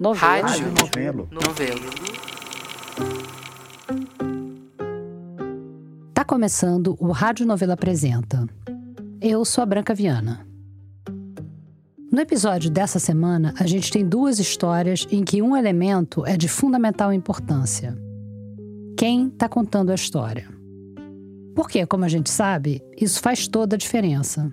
Novelo. Rádio. Novelo. Novelo. Tá começando o Rádio Novela Apresenta. Eu sou a Branca Viana. No episódio dessa semana, a gente tem duas histórias em que um elemento é de fundamental importância. Quem está contando a história? Porque, como a gente sabe, isso faz toda a diferença.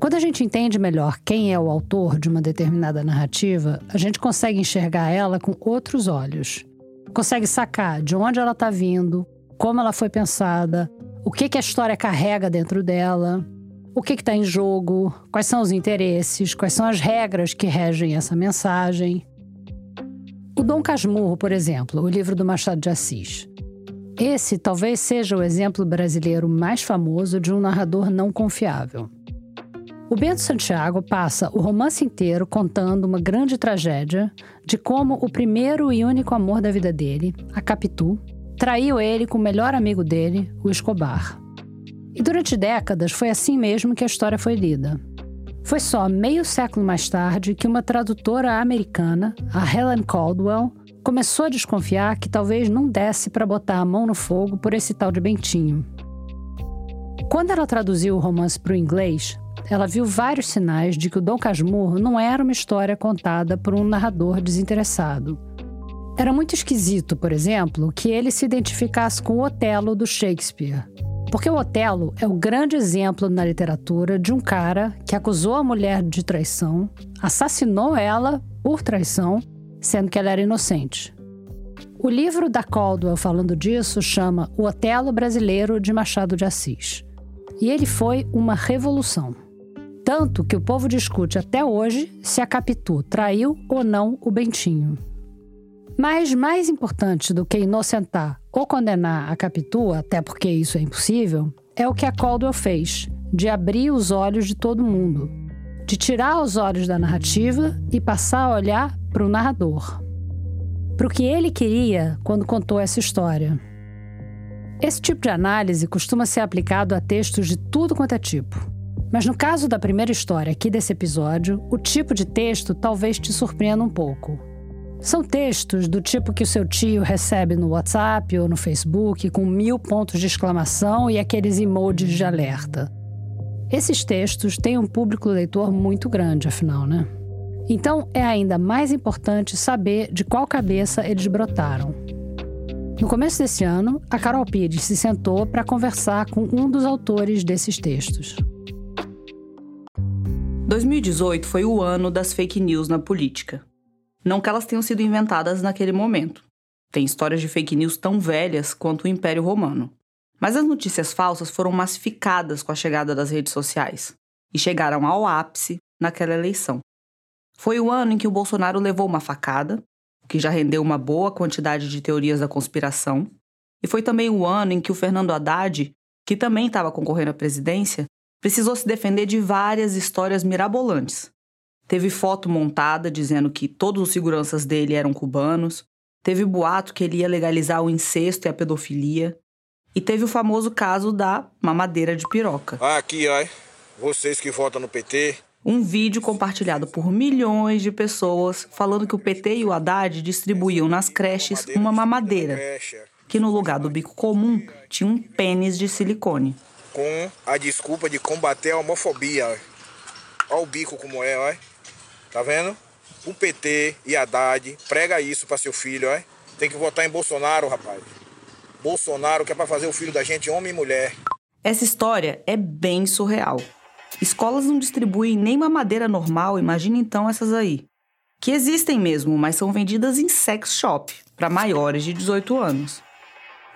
Quando a gente entende melhor quem é o autor de uma determinada narrativa, a gente consegue enxergar ela com outros olhos. Consegue sacar de onde ela está vindo, como ela foi pensada, o que, que a história carrega dentro dela, o que está em jogo, quais são os interesses, quais são as regras que regem essa mensagem. O Dom Casmurro, por exemplo, o livro do Machado de Assis. Esse talvez seja o exemplo brasileiro mais famoso de um narrador não confiável. O Bento Santiago passa o romance inteiro contando uma grande tragédia de como o primeiro e único amor da vida dele, a Capitu, traiu ele com o melhor amigo dele, o Escobar. E durante décadas foi assim mesmo que a história foi lida. Foi só meio século mais tarde que uma tradutora americana, a Helen Caldwell, começou a desconfiar que talvez não desse para botar a mão no fogo por esse tal de Bentinho. Quando ela traduziu o romance para o inglês, ela viu vários sinais de que o Dom Casmurro não era uma história contada por um narrador desinteressado. Era muito esquisito, por exemplo, que ele se identificasse com o Otelo do Shakespeare. Porque o Otelo é o grande exemplo na literatura de um cara que acusou a mulher de traição, assassinou ela por traição, sendo que ela era inocente. O livro da Caldwell falando disso chama O Otelo Brasileiro de Machado de Assis. E ele foi uma revolução. Tanto que o povo discute até hoje se a Capitu traiu ou não o Bentinho. Mas mais importante do que inocentar ou condenar a Capitu, até porque isso é impossível, é o que a Caldwell fez, de abrir os olhos de todo mundo, de tirar os olhos da narrativa e passar a olhar para o narrador. Para o que ele queria quando contou essa história. Esse tipo de análise costuma ser aplicado a textos de tudo quanto é tipo. Mas no caso da primeira história aqui desse episódio, o tipo de texto talvez te surpreenda um pouco. São textos do tipo que o seu tio recebe no WhatsApp ou no Facebook, com mil pontos de exclamação e aqueles emojis de alerta. Esses textos têm um público leitor muito grande, afinal, né? Então é ainda mais importante saber de qual cabeça eles brotaram. No começo desse ano, a Carol Pires se sentou para conversar com um dos autores desses textos. 2018 foi o ano das fake news na política. Não que elas tenham sido inventadas naquele momento. Tem histórias de fake news tão velhas quanto o Império Romano. Mas as notícias falsas foram massificadas com a chegada das redes sociais e chegaram ao ápice naquela eleição. Foi o ano em que o Bolsonaro levou uma facada, o que já rendeu uma boa quantidade de teorias da conspiração, e foi também o ano em que o Fernando Haddad, que também estava concorrendo à presidência, precisou se defender de várias histórias mirabolantes. Teve foto montada dizendo que todos os seguranças dele eram cubanos, teve boato que ele ia legalizar o incesto e a pedofilia, e teve o famoso caso da mamadeira de piroca. Aqui, ó, vocês que votam no PT. Um vídeo compartilhado por milhões de pessoas falando que o PT e o Haddad distribuíam nas creches uma mamadeira, que no lugar do bico comum tinha um pênis de silicone com a desculpa de combater a homofobia. Olha o bico como é, ó. Tá vendo? O PT e Haddad prega isso para seu filho, ó. Tem que votar em Bolsonaro, rapaz. Bolsonaro que é para fazer o filho da gente homem e mulher. Essa história é bem surreal. Escolas não distribuem nem mamadeira normal, imagina então essas aí. Que existem mesmo, mas são vendidas em sex shop, para maiores de 18 anos.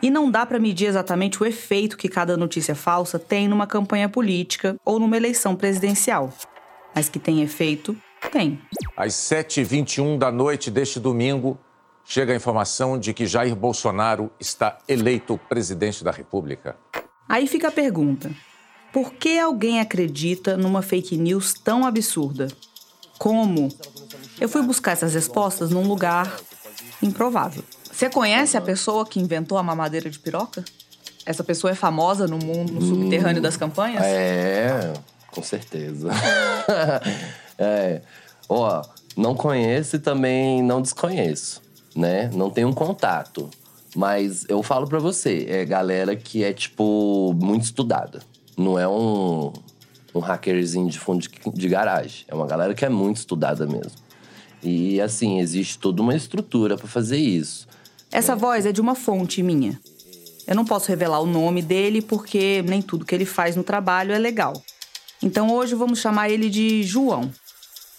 E não dá para medir exatamente o efeito que cada notícia falsa tem numa campanha política ou numa eleição presidencial. Mas que tem efeito, tem. Às 7h21 da noite deste domingo, chega a informação de que Jair Bolsonaro está eleito presidente da República. Aí fica a pergunta: por que alguém acredita numa fake news tão absurda? Como? Eu fui buscar essas respostas num lugar improvável. Você conhece a pessoa que inventou a mamadeira de piroca? Essa pessoa é famosa no mundo no subterrâneo das campanhas? É, com certeza. é. Ó, Não conheço e também não desconheço, né? Não tenho um contato. Mas eu falo para você, é galera que é, tipo, muito estudada. Não é um, um hackerzinho de fundo de, de garagem. É uma galera que é muito estudada mesmo. E, assim, existe toda uma estrutura para fazer isso. Essa voz é de uma fonte minha. Eu não posso revelar o nome dele porque nem tudo que ele faz no trabalho é legal. Então hoje vamos chamar ele de João.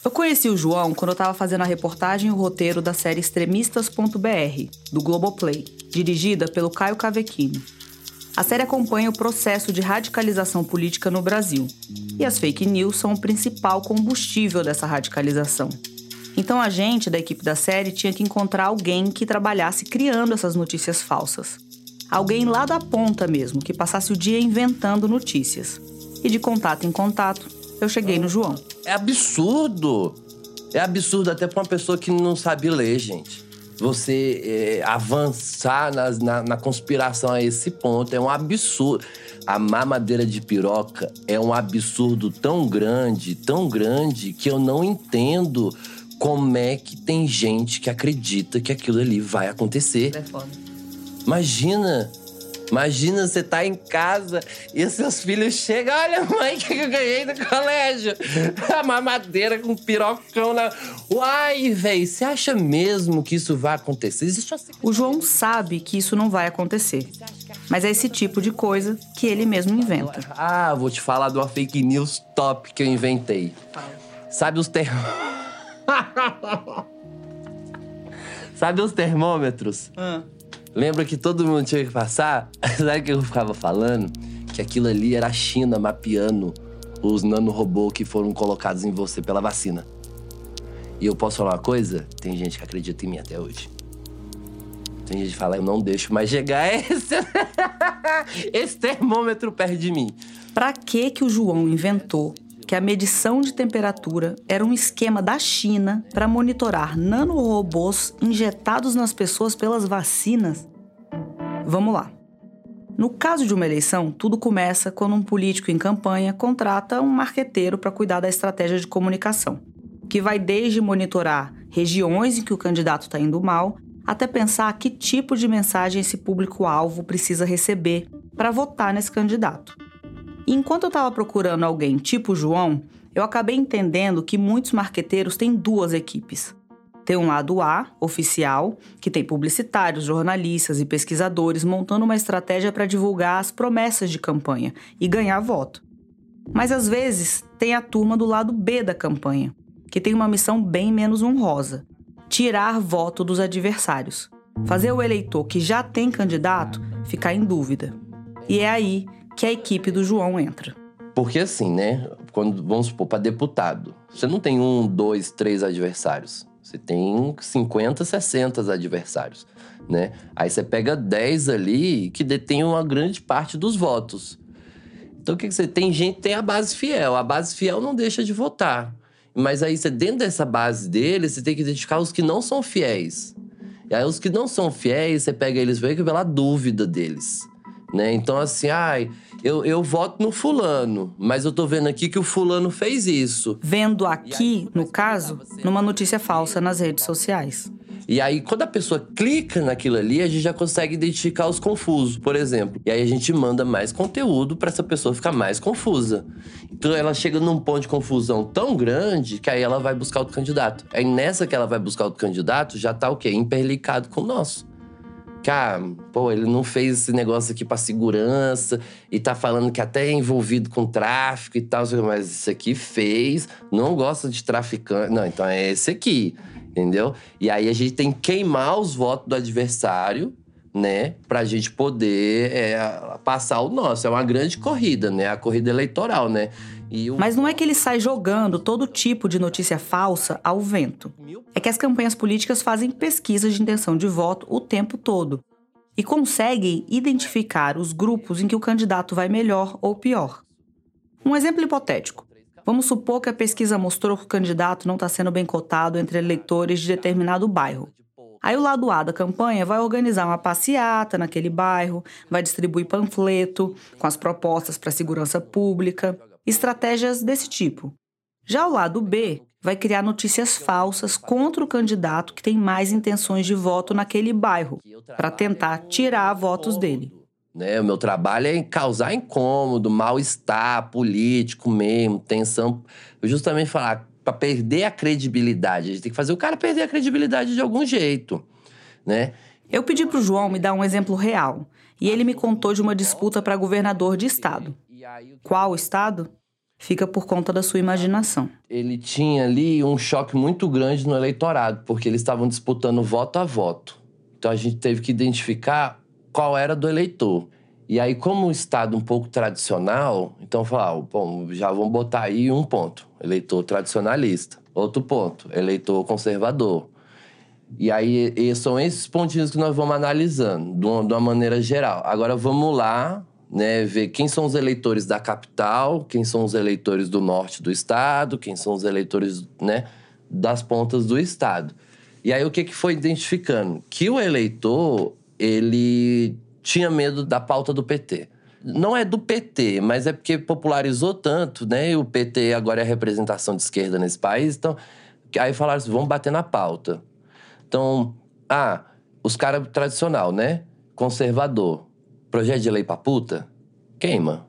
Eu conheci o João quando eu estava fazendo a reportagem e o roteiro da série Extremistas.br, do Globoplay, dirigida pelo Caio Cavecchini. A série acompanha o processo de radicalização política no Brasil. E as fake news são o principal combustível dessa radicalização. Então a gente, da equipe da série, tinha que encontrar alguém que trabalhasse criando essas notícias falsas. Alguém lá da ponta mesmo, que passasse o dia inventando notícias. E de contato em contato, eu cheguei no João. É absurdo! É absurdo até para uma pessoa que não sabe ler, gente. Você é, avançar nas, na, na conspiração a esse ponto é um absurdo. A mamadeira de piroca é um absurdo tão grande, tão grande, que eu não entendo como é que tem gente que acredita que aquilo ali vai acontecer. É foda. Imagina, imagina você tá em casa e os seus filhos chegam, olha mãe, o que eu ganhei no colégio? A mamadeira com pirocão na... Uai, velho, você acha mesmo que isso vai acontecer? Existe uma... O João sabe que isso não vai acontecer. Mas é esse tipo de coisa que ele mesmo inventa. Ah, vou te falar de uma fake news top que eu inventei. Sabe os termos... Sabe os termômetros? Lembra que todo mundo tinha que passar? Sabe o que eu ficava falando? Que aquilo ali era a China mapeando os nanorobôs que foram colocados em você pela vacina. E eu posso falar uma coisa? Tem gente que acredita em mim até hoje. Tem gente que fala, eu não deixo mais chegar esse, esse termômetro perto de mim. Pra que que o João inventou que a medição de temperatura era um esquema da China para monitorar nanorobôs injetados nas pessoas pelas vacinas? Vamos lá. No caso de uma eleição, tudo começa quando um político em campanha contrata um marqueteiro para cuidar da estratégia de comunicação, que vai desde monitorar regiões em que o candidato está indo mal, até pensar que tipo de mensagem esse público-alvo precisa receber para votar nesse candidato. E enquanto eu estava procurando alguém tipo João, eu acabei entendendo que muitos marqueteiros têm duas equipes. Tem um lado A, oficial, que tem publicitários, jornalistas e pesquisadores montando uma estratégia para divulgar as promessas de campanha e ganhar voto. Mas às vezes tem a turma do lado B da campanha, que tem uma missão bem menos honrosa: tirar voto dos adversários. Fazer o eleitor que já tem candidato ficar em dúvida. E é aí que a equipe do João entra. Porque assim, né? Quando vamos supor para deputado, você não tem um, dois, três adversários. Você tem 50, 60 adversários, né? Aí você pega 10 ali que detém uma grande parte dos votos. Então o que, que você tem? Gente tem a base fiel. A base fiel não deixa de votar. Mas aí você dentro dessa base dele, você tem que identificar os que não são fiéis. E aí os que não são fiéis, você pega eles vem pela dúvida deles. Né? Então, assim, ai, eu, eu voto no fulano, mas eu tô vendo aqui que o fulano fez isso. Vendo aqui, no caso, numa notícia falsa nas redes sociais. E aí, quando a pessoa clica naquilo ali, a gente já consegue identificar os confusos, por exemplo. E aí a gente manda mais conteúdo para essa pessoa ficar mais confusa. Então ela chega num ponto de confusão tão grande que aí ela vai buscar outro candidato. Aí nessa que ela vai buscar outro candidato, já tá o quê? Imperlicado com o nosso que, ah, pô, ele não fez esse negócio aqui para segurança e tá falando que até é envolvido com tráfico e tal, mas isso aqui fez, não gosta de traficante. Não, então é esse aqui, entendeu? E aí a gente tem que queimar os votos do adversário, né, pra gente poder é, passar o nosso. É uma grande corrida, né? A corrida eleitoral, né? Mas não é que ele sai jogando todo tipo de notícia falsa ao vento. É que as campanhas políticas fazem pesquisas de intenção de voto o tempo todo e conseguem identificar os grupos em que o candidato vai melhor ou pior. Um exemplo hipotético. Vamos supor que a pesquisa mostrou que o candidato não está sendo bem cotado entre eleitores de determinado bairro. Aí o lado A da campanha vai organizar uma passeata naquele bairro, vai distribuir panfleto com as propostas para a segurança pública, estratégias desse tipo. Já o lado B vai criar notícias falsas contra o candidato que tem mais intenções de voto naquele bairro, para tentar tirar votos dele. Né? O meu trabalho é causar incômodo, mal-estar político mesmo, tensão. Justamente falar, para perder a credibilidade. A gente tem que fazer o cara perder a credibilidade de algum jeito, né? Eu pedi para o João me dar um exemplo real. E ele me contou de uma disputa para governador de estado. Qual estado? Fica por conta da sua imaginação. Ele tinha ali um choque muito grande no eleitorado, porque eles estavam disputando voto a voto. Então a gente teve que identificar qual era do eleitor. E aí, como um estado um pouco tradicional, então falar, bom, já vamos botar aí um ponto, eleitor tradicionalista. Outro ponto, eleitor conservador. E aí, e são esses pontinhos que nós vamos analisando, de uma, de uma maneira geral. Agora, vamos lá, né, ver quem são os eleitores da capital, quem são os eleitores do norte do estado, quem são os eleitores, né, das pontas do estado. E aí, o que, que foi identificando? Que o eleitor ele tinha medo da pauta do PT. Não é do PT, mas é porque popularizou tanto, né? E o PT agora é a representação de esquerda nesse país. Então, aí falaram assim: vamos bater na pauta. Então, ah, os caras tradicional, né? Conservador. Projeto de lei pra puta? Queima.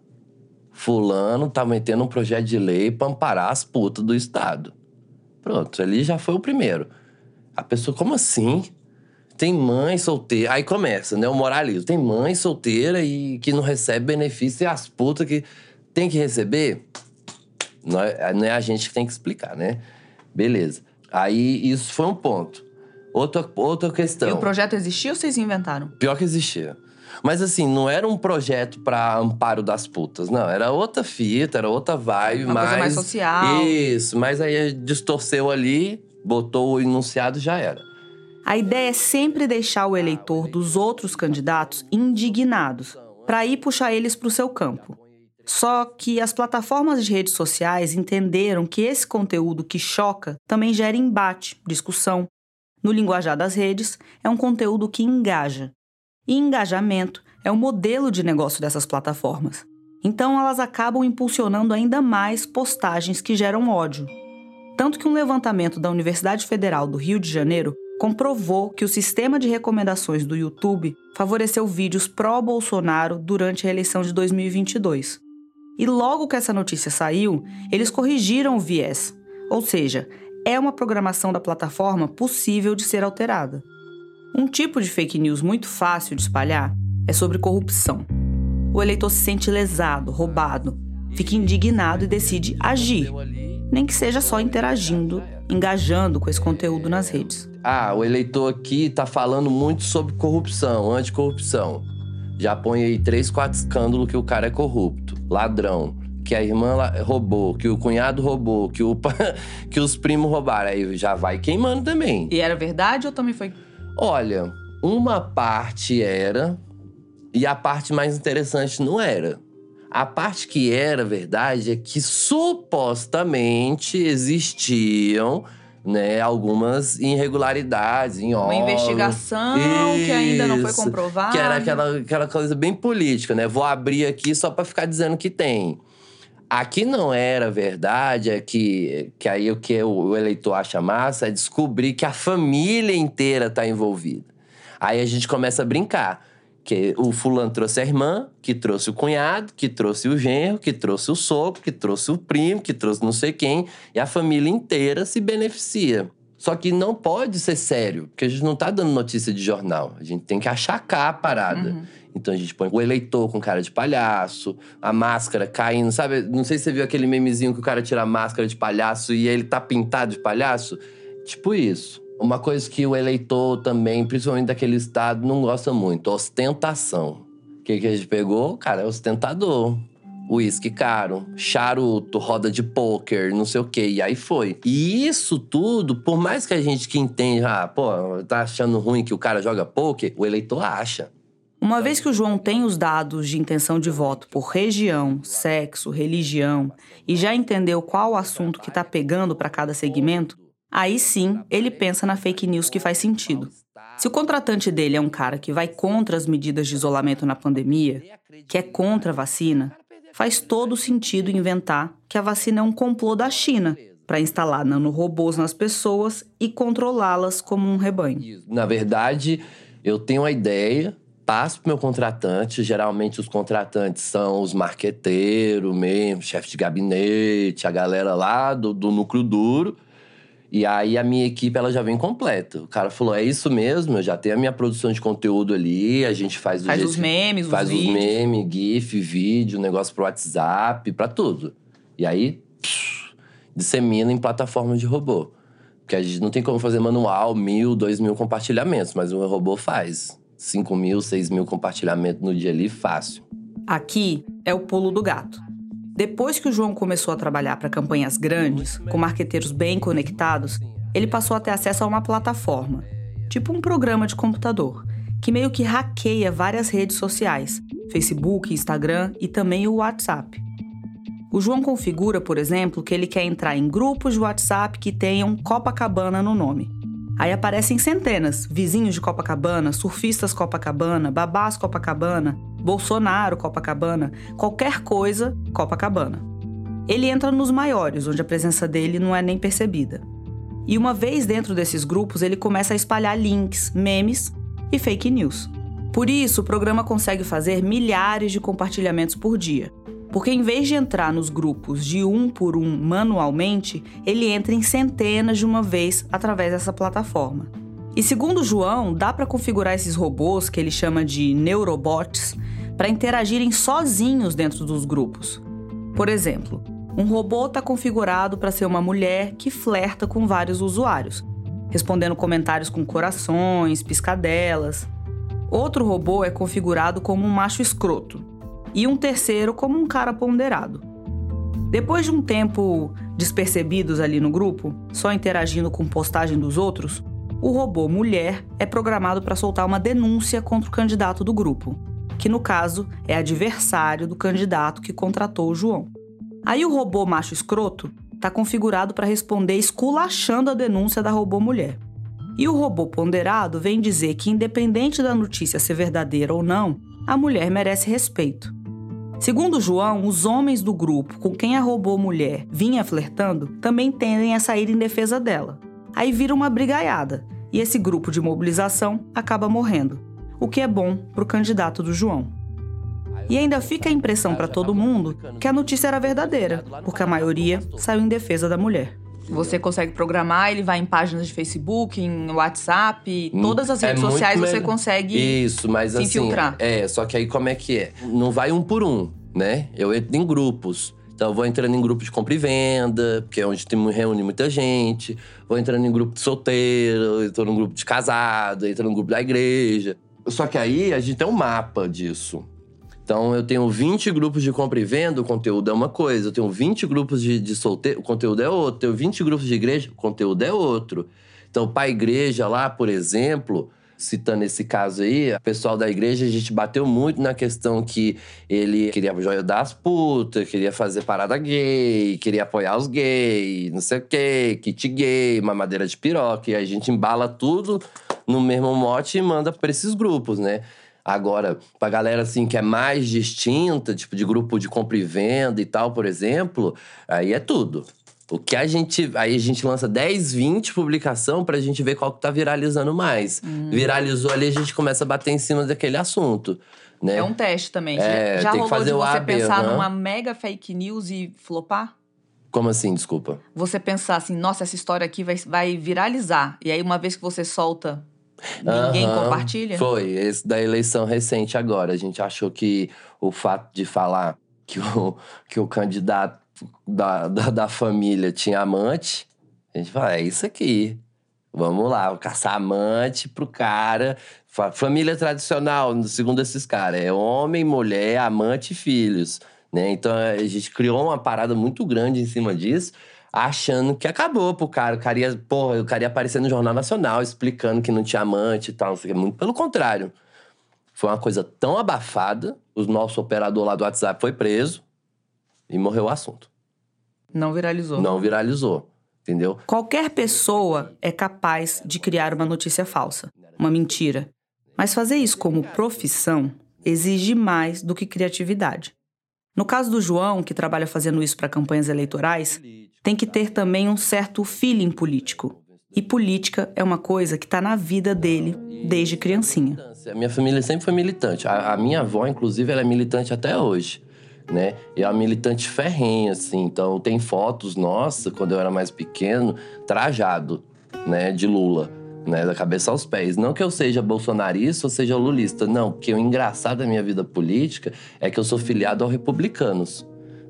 Fulano tá metendo um projeto de lei pra amparar as putas do Estado. Pronto, ali já foi o primeiro. A pessoa, como assim? Tem mãe solteira. Aí começa, né? O moralismo. Tem mãe solteira e que não recebe benefício e as putas que tem que receber. Não é, não é a gente que tem que explicar, né? Beleza. Aí isso foi um ponto. Outra, outra questão. E o projeto existia ou vocês inventaram? Pior que existia. Mas assim, não era um projeto para amparo das putas, não. Era outra fita, era outra vibe, Uma mas. coisa mais social. Isso, mas aí distorceu ali, botou o enunciado já era. A ideia é sempre deixar o eleitor dos outros candidatos indignados, para ir puxar eles para o seu campo. Só que as plataformas de redes sociais entenderam que esse conteúdo que choca também gera embate, discussão. No linguajar das redes, é um conteúdo que engaja. E engajamento é o modelo de negócio dessas plataformas. Então elas acabam impulsionando ainda mais postagens que geram ódio. Tanto que um levantamento da Universidade Federal do Rio de Janeiro comprovou que o sistema de recomendações do YouTube favoreceu vídeos pró-Bolsonaro durante a eleição de 2022. E logo que essa notícia saiu, eles corrigiram o viés, ou seja, é uma programação da plataforma possível de ser alterada. Um tipo de fake news muito fácil de espalhar é sobre corrupção. O eleitor se sente lesado, roubado, fica indignado e decide agir, nem que seja só interagindo, engajando com esse conteúdo nas redes. Ah, o eleitor aqui tá falando muito sobre corrupção, anticorrupção. Já põe aí três, quatro escândalos que o cara é corrupto, ladrão, que a irmã roubou, que o cunhado roubou, que, o, que os primos roubaram. Aí já vai queimando também. E era verdade ou também foi? Olha, uma parte era e a parte mais interessante não era. A parte que era verdade é que supostamente existiam né, algumas irregularidades em Uma investigação que ainda não foi comprovada. Que era aquela, aquela coisa bem política, né? Vou abrir aqui só para ficar dizendo que tem. Aqui não era verdade, é que, que aí o que o eleitor acha massa é descobrir que a família inteira está envolvida. Aí a gente começa a brincar. Que o fulano trouxe a irmã, que trouxe o cunhado, que trouxe o genro, que trouxe o sogro, que trouxe o primo, que trouxe não sei quem, e a família inteira se beneficia. Só que não pode ser sério, porque a gente não está dando notícia de jornal. A gente tem que achacar a parada. Uhum. Então a gente põe o eleitor com cara de palhaço, a máscara caindo, sabe? Não sei se você viu aquele memezinho que o cara tira a máscara de palhaço e ele tá pintado de palhaço. Tipo isso. Uma coisa que o eleitor também, principalmente daquele estado, não gosta muito: ostentação. O que, que a gente pegou? Cara, é ostentador. Uísque caro, charuto, roda de pôquer, não sei o quê. E aí foi. E isso tudo, por mais que a gente que entende, ah, pô, tá achando ruim que o cara joga pôquer, o eleitor acha. Uma vez que o João tem os dados de intenção de voto por região, sexo, religião e já entendeu qual assunto que está pegando para cada segmento, aí sim ele pensa na fake news que faz sentido. Se o contratante dele é um cara que vai contra as medidas de isolamento na pandemia, que é contra a vacina, faz todo sentido inventar que a vacina é um complô da China para instalar nanorobôs nas pessoas e controlá-las como um rebanho. Na verdade, eu tenho a ideia, passo para meu contratante. Geralmente, os contratantes são os marqueteiros mesmo, chefe de gabinete, a galera lá do, do núcleo duro. E aí a minha equipe ela já vem completa. O cara falou: é isso mesmo, eu já tenho a minha produção de conteúdo ali, a gente faz Faz os memes, faz os os memes, GIF, vídeo, negócio pro WhatsApp, pra tudo. E aí, psh, dissemina em plataformas de robô. Porque a gente não tem como fazer manual, mil, dois mil compartilhamentos, mas o robô faz. Cinco mil, seis mil compartilhamentos no dia ali, fácil. Aqui é o pulo do gato. Depois que o João começou a trabalhar para campanhas grandes, com marqueteiros bem conectados, ele passou a ter acesso a uma plataforma, tipo um programa de computador, que meio que hackeia várias redes sociais, Facebook, Instagram e também o WhatsApp. O João configura, por exemplo, que ele quer entrar em grupos de WhatsApp que tenham Copacabana no nome. Aí aparecem centenas: vizinhos de Copacabana, surfistas Copacabana, babás Copacabana, Bolsonaro Copacabana, qualquer coisa Copacabana. Ele entra nos maiores, onde a presença dele não é nem percebida. E uma vez dentro desses grupos, ele começa a espalhar links, memes e fake news. Por isso, o programa consegue fazer milhares de compartilhamentos por dia. Porque em vez de entrar nos grupos de um por um manualmente, ele entra em centenas de uma vez através dessa plataforma. E segundo João, dá para configurar esses robôs, que ele chama de neurobots, para interagirem sozinhos dentro dos grupos. Por exemplo, um robô está configurado para ser uma mulher que flerta com vários usuários, respondendo comentários com corações, piscadelas. Outro robô é configurado como um macho escroto, e um terceiro como um cara ponderado. Depois de um tempo despercebidos ali no grupo, só interagindo com postagem dos outros, o robô mulher é programado para soltar uma denúncia contra o candidato do grupo, que no caso é adversário do candidato que contratou o João. Aí o robô macho escroto está configurado para responder esculachando a denúncia da robô mulher. E o robô ponderado vem dizer que, independente da notícia ser verdadeira ou não, a mulher merece respeito. Segundo João, os homens do grupo com quem a robô mulher vinha flertando também tendem a sair em defesa dela. Aí vira uma brigaiada e esse grupo de mobilização acaba morrendo, o que é bom para o candidato do João. E ainda fica a impressão para todo mundo que a notícia era verdadeira, porque a maioria saiu em defesa da mulher. Você consegue programar, ele vai em páginas de Facebook, em WhatsApp, todas as É redes muito sociais você consegue. Isso, mas se assim. infiltrar. É, só que aí como é que é? Não vai um por um, né? Eu entro em grupos. Então, eu vou entrando em grupo de compra e venda, porque é onde tem, reúne muita gente. Vou entrando em grupo de solteiro, entro num grupo de casado, entro num grupo da igreja. Só que aí a gente tem um mapa disso. Então, eu tenho 20 grupos de compra e venda, o conteúdo é uma coisa. Eu tenho 20 grupos de, de solteiro, o conteúdo é outro. Eu tenho 20 grupos de igreja, o conteúdo é outro. Então, para a igreja lá, por exemplo, citando esse caso aí, o pessoal da igreja, a gente bateu muito na questão que ele queria joia das putas, queria fazer parada gay, queria apoiar os gays, não sei o quê, kit gay, mamadeira de piroca. E a gente embala tudo no mesmo mote e manda para esses grupos, né? Agora, pra galera assim que é mais distinta, tipo de grupo de compra e venda e tal, por exemplo, aí é tudo. O que a gente. Aí a gente lança 10, 20 publicação pra gente ver qual que tá viralizando mais. Viralizou ali, a gente começa a bater em cima daquele assunto. Né? É um teste também. É, Já tem que rolou fazer de você AB, pensar aham. numa mega fake news e flopar? Como assim, desculpa? Você pensar assim, nossa, essa história aqui vai, vai viralizar. E aí, uma vez que você solta, ninguém Aham, compartilha? Foi, esse da eleição recente agora. A gente achou que o fato de falar que o, que o candidato da, da, da família tinha amante, a gente fala, é isso aqui. Vamos lá, caçar amante pro cara. Fa- Família tradicional, segundo esses caras, é homem, mulher, amante e filhos. Né? Então a gente criou uma parada muito grande em cima disso, achando que acabou pro cara. O cara ia, porra, o cara ia aparecer no Jornal Nacional explicando que não tinha amante e tal, não sei o quê. Muito pelo contrário. Foi uma coisa tão abafada, o nosso operador lá do WhatsApp foi preso e morreu o assunto. Não viralizou. Não viralizou, entendeu? Qualquer pessoa é capaz de criar uma notícia falsa, uma mentira. Mas fazer isso como profissão exige mais do que criatividade. No caso do João, que trabalha fazendo isso para campanhas eleitorais, tem que ter também um certo feeling político. E política é uma coisa que está na vida dele desde criancinha. A minha família sempre foi militante. A, a minha avó, inclusive, ela é militante até hoje. Né? E é uma militante ferrenha, assim. Então, tem fotos, nossa, quando eu era mais pequeno, trajado, né, de Lula né, da cabeça aos pés. Não que eu seja bolsonarista ou seja lulista, não, porque o engraçado da minha vida política é que eu sou filiado ao Republicanos,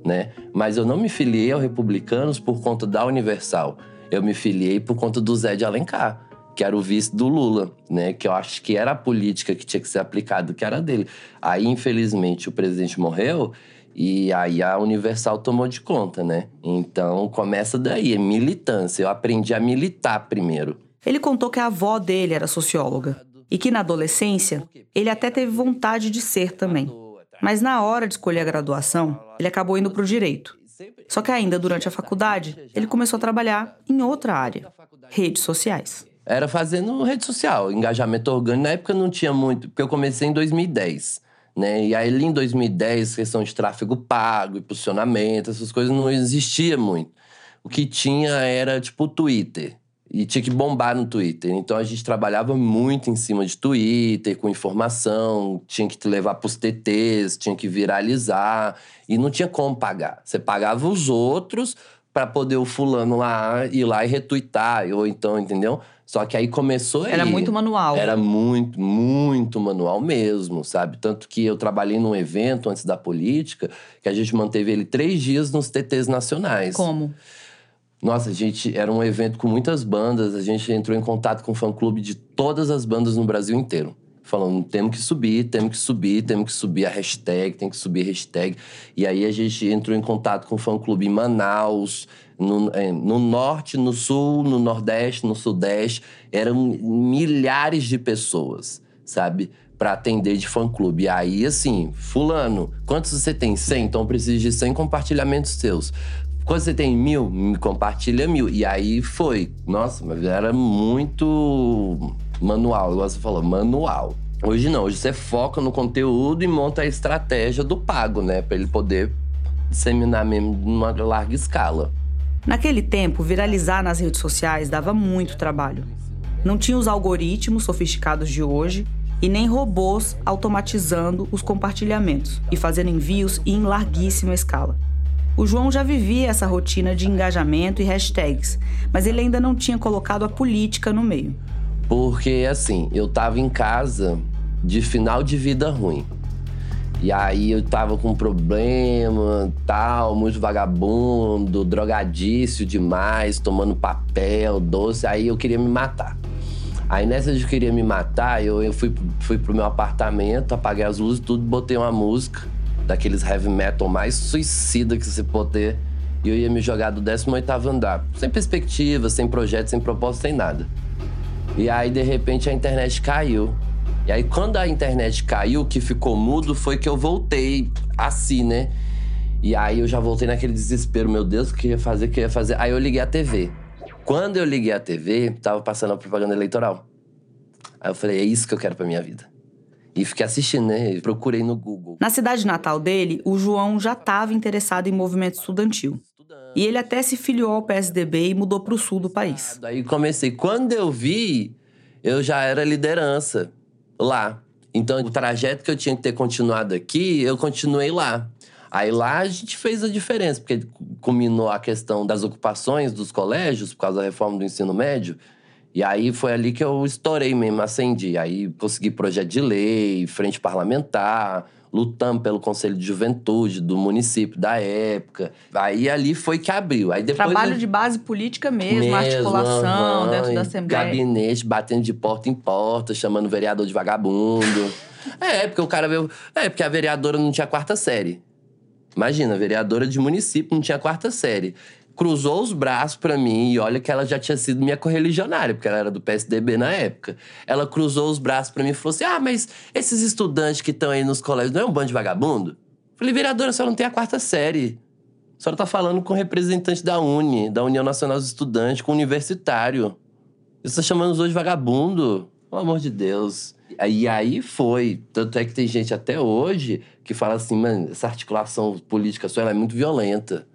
né? Mas eu não me filiei ao Republicanos por conta da Universal. Eu me filiei por conta do Zé de Alencar, que era o vice do Lula, né? Que eu acho que era a política que tinha que ser aplicada, que era dele. Aí, infelizmente, o presidente morreu e aí a Universal tomou de conta, né? Então começa daí, é militância. Eu aprendi a militar primeiro. Ele contou que a avó dele era socióloga e que na adolescência ele até teve vontade de ser também. Mas na hora de escolher a graduação, ele acabou indo para o direito. Só que ainda durante a faculdade, ele começou a trabalhar em outra área, redes sociais. Era fazendo rede social, engajamento orgânico. Na época não tinha muito, porque eu comecei em 2010. Né? E aí, ali em 2010, questão de tráfego pago, impulsionamento, essas coisas não existia muito. O que tinha era tipo o Twitter. E tinha que bombar no Twitter. Então a gente trabalhava muito em cima de Twitter, com informação, tinha que te levar pros TTs, tinha que viralizar. E não tinha como pagar. Você pagava os outros para poder o fulano lá ir lá e retweetar, ou então, entendeu? Só que aí começou Era muito manual. Era muito, muito manual mesmo, sabe? Tanto que eu trabalhei num evento antes da política, que a gente manteve ele três dias nos TTs nacionais. Como? Nossa, a gente era um evento com muitas bandas, a gente entrou em contato com o fã-clube de todas as bandas no Brasil inteiro. Falando, temos que subir, temos que subir, temos que subir a hashtag, tem que subir a hashtag. E aí a gente entrou em contato com o fã-clube em Manaus, no, é, no norte, no sul, no nordeste, no sudeste. Eram milhares de pessoas, sabe? Para atender de fã-clube. Aí, assim, fulano, quantos você tem? 100? Então eu preciso de 100 compartilhamentos seus. Quando você tem mil, me compartilha mil. E aí foi. Nossa, mas era muito manual, igual você falou, manual. Hoje não, hoje você foca no conteúdo e monta a estratégia do pago, né? Pra ele poder disseminar mesmo numa larga escala. Naquele tempo, viralizar nas redes sociais dava muito trabalho. Não tinha os algoritmos sofisticados de hoje e nem robôs automatizando os compartilhamentos e fazendo envios em larguíssima escala. O João já vivia essa rotina de engajamento e hashtags, mas ele ainda não tinha colocado a política no meio. Porque, assim, eu tava em casa de final de vida ruim. E aí eu tava com problema, tal, muito vagabundo, drogadício demais, tomando papel, doce, aí eu queria me matar. Aí nessa de queria me matar, eu, eu fui, fui pro meu apartamento, apaguei as luzes tudo, botei uma música daqueles heavy metal mais suicida que você pode ter. E eu ia me jogar do 18 andar. Sem perspectiva, sem projeto, sem propósito, sem nada. E aí, de repente, a internet caiu. E aí, quando a internet caiu, o que ficou mudo foi que eu voltei assim, né? E aí eu já voltei naquele desespero, meu Deus, o que ia fazer, o que ia fazer? Aí eu liguei a TV. Quando eu liguei a TV, tava passando a propaganda eleitoral. Aí eu falei, é isso que eu quero pra minha vida. E fiquei assistindo, né? Procurei no Google. Na cidade natal dele, o João já estava interessado em movimento estudantil. E ele até se filiou ao PSDB e mudou para o sul do país. Aí comecei. Quando eu vi, eu já era liderança lá. Então, o trajeto que eu tinha que ter continuado aqui, eu continuei lá. Aí lá a gente fez a diferença, porque culminou a questão das ocupações dos colégios por causa da reforma do ensino médio. E aí foi ali que eu estourei mesmo, acendi. Aí consegui projeto de lei, frente parlamentar, lutando pelo Conselho de Juventude do município da época. Aí ali foi que abriu. Aí depois Trabalho eu... de base política mesmo, mesmo articulação uhum, dentro da Assembleia. Gabinete, batendo de porta em porta, chamando o vereador de vagabundo. é, porque o cara veio. É, porque a vereadora não tinha quarta série. Imagina, vereadora de município não tinha quarta série cruzou os braços para mim e olha que ela já tinha sido minha correligionária, porque ela era do PSDB na época. Ela cruzou os braços para mim e falou assim: "Ah, mas esses estudantes que estão aí nos colégios não é um bando de vagabundo?" Falei: "Vereadora, senhora não tem a quarta série. A senhora tá falando com representante da Uni, da União Nacional dos Estudantes, com universitário. Você tá chamando os dois de vagabundo? Pelo amor de Deus." E aí foi. Tanto é que tem gente até hoje que fala assim, mano, essa articulação política sua é muito violenta.